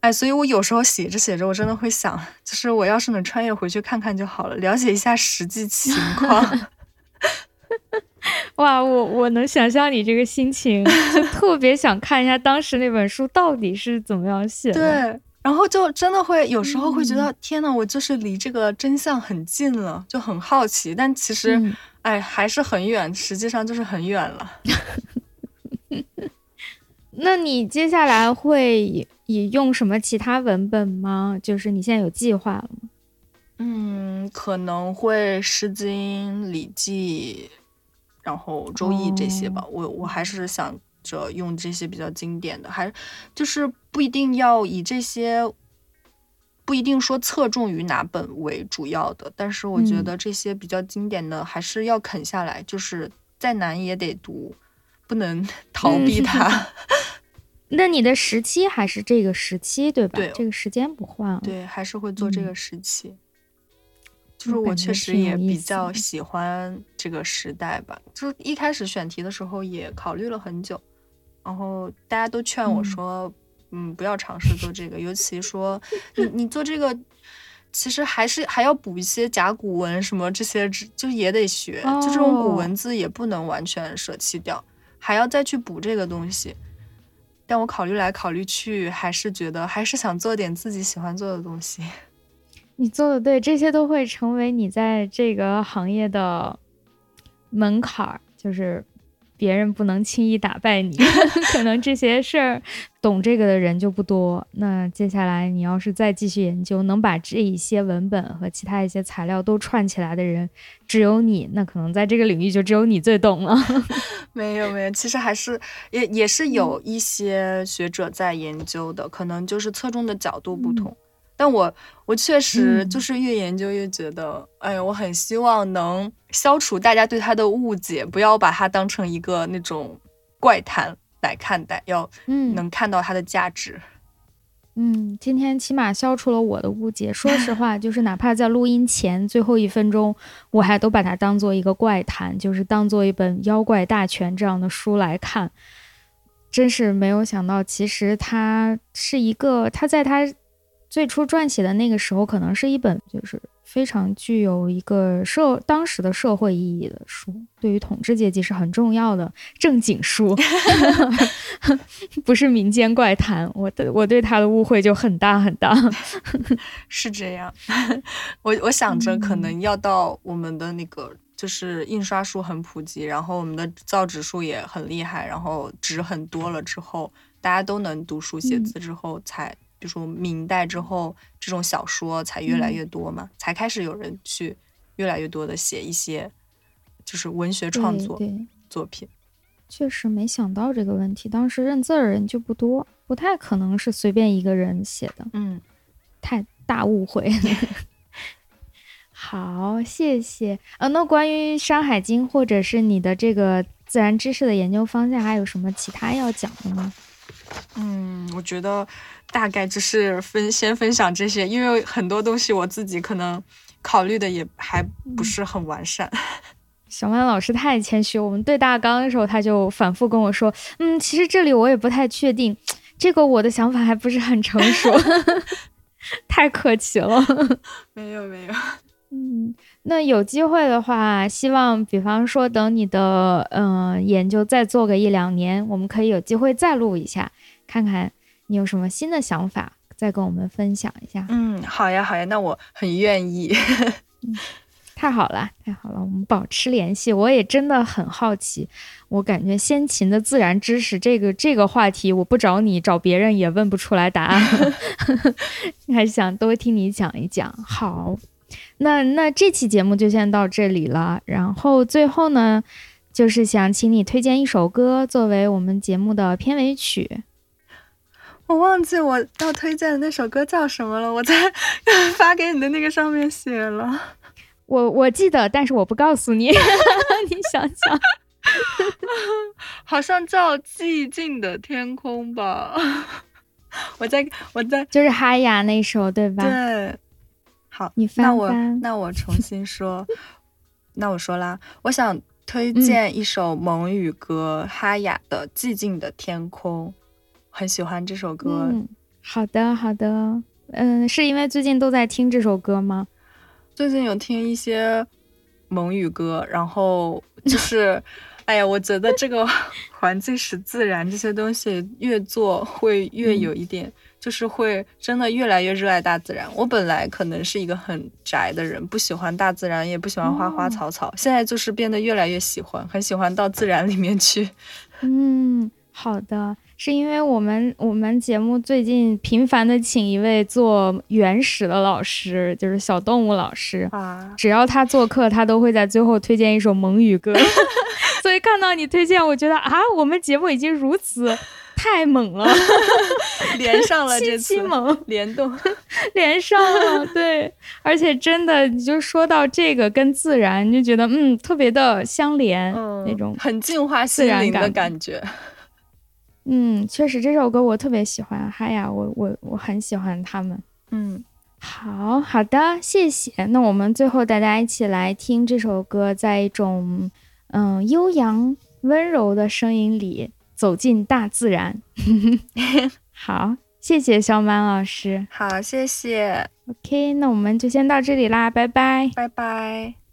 哎，所以我有时候写着写着，我真的会想，就是我要是能穿越回去看看就好了，了解一下实际情况。哇，我我能想象你这个心情，就特别想看一下当时那本书到底是怎么样写的。对。然后就真的会有时候会觉得，天呐，我就是离这个真相很近了，就很好奇，但其实，哎，还是很远，实际上就是很远了。那你接下来会以用什么其他文本吗？就是你现在有计划了吗？嗯，可能会《诗经》《礼记》，然后《周易》这些吧。我我还是想。着用这些比较经典的，还就是不一定要以这些，不一定说侧重于哪本为主要的，但是我觉得这些比较经典的还是要啃下来，就是再难也得读，不能 逃避 它。那你的时期还是这个时期对吧？对，这个时间不换。对，还是会做这个时期。就是我确实也比较喜欢这个时代吧，就是一开始选题的时候也考虑了很久。然后大家都劝我说，嗯，不要尝试做这个，尤其说你你做这个，其实还是还要补一些甲骨文什么这些，就也得学，就这种古文字也不能完全舍弃掉，还要再去补这个东西。但我考虑来考虑去，还是觉得还是想做点自己喜欢做的东西。你做的对，这些都会成为你在这个行业的门槛儿，就是。别人不能轻易打败你，可能这些事儿懂这个的人就不多。那接下来你要是再继续研究，能把这一些文本和其他一些材料都串起来的人，只有你。那可能在这个领域就只有你最懂了。没有没有，其实还是也也是有一些学者在研究的，可能就是侧重的角度不同。但我我确实就是越研究越觉得，哎呀，我很希望能消除大家对他的误解，不要把它当成一个那种怪谈来看待，要嗯能看到它的价值。嗯，今天起码消除了我的误解。说实话，就是哪怕在录音前最后一分钟，我还都把它当做一个怪谈，就是当做一本《妖怪大全》这样的书来看。真是没有想到，其实它是一个，它在它。最初撰写的那个时候，可能是一本就是非常具有一个社当时的社会意义的书，对于统治阶级是很重要的正经书，不是民间怪谈。我的我对他的误会就很大很大，是这样。我我想着可能要到我们的那个就是印刷术很普及，然后我们的造纸术也很厉害，然后纸很多了之后，大家都能读书写字之后才。比如说明代之后，这种小说才越来越多嘛，才开始有人去越来越多的写一些就是文学创作作品。确实没想到这个问题，当时认字儿人就不多，不太可能是随便一个人写的。嗯，太大误会。好，谢谢。呃，那关于《山海经》或者是你的这个自然知识的研究方向，还有什么其他要讲的吗？嗯，我觉得。大概就是分先分享这些，因为很多东西我自己可能考虑的也还不是很完善。小曼老师太谦虚，我们对大纲的时候他就反复跟我说：“嗯，其实这里我也不太确定，这个我的想法还不是很成熟。”太客气了。没有没有。嗯，那有机会的话，希望比方说等你的嗯研究再做个一两年，我们可以有机会再录一下，看看。你有什么新的想法，再跟我们分享一下？嗯，好呀，好呀，那我很愿意。太好了，太好了，我们保持联系。我也真的很好奇，我感觉先秦的自然知识这个这个话题，我不找你，找别人也问不出来答案。还是想多听你讲一讲。好，那那这期节目就先到这里了。然后最后呢，就是想请你推荐一首歌作为我们节目的片尾曲。我忘记我要推荐的那首歌叫什么了，我在 发给你的那个上面写了。我我记得，但是我不告诉你。你想想，好像叫《寂静的天空》吧。我在我在就是哈雅那首对吧？对。好，你那我那我重新说，那我说啦，我想推荐一首蒙语歌，哈雅的《寂静的天空》。很喜欢这首歌。嗯，好的，好的。嗯，是因为最近都在听这首歌吗？最近有听一些蒙语歌，然后就是，哎呀，我觉得这个环境使自然这些东西越做会越有一点，就是会真的越来越热爱大自然。我本来可能是一个很宅的人，不喜欢大自然，也不喜欢花花草草，现在就是变得越来越喜欢，很喜欢到自然里面去。嗯，好的。是因为我们我们节目最近频繁的请一位做原始的老师，就是小动物老师啊。只要他做客，他都会在最后推荐一首蒙语歌。所以看到你推荐，我觉得啊，我们节目已经如此太猛了，连上了这次猛联动，连上了。对，而且真的，你就说到这个跟自然，你就觉得嗯，特别的相连，那种很净化心灵的感觉。嗯，确实这首歌我特别喜欢，嗨呀，我我我很喜欢他们。嗯，好好的，谢谢。那我们最后大家一起来听这首歌，在一种嗯悠扬温柔的声音里走进大自然。好，谢谢小满老师。好，谢谢。OK，那我们就先到这里啦，拜拜，拜拜。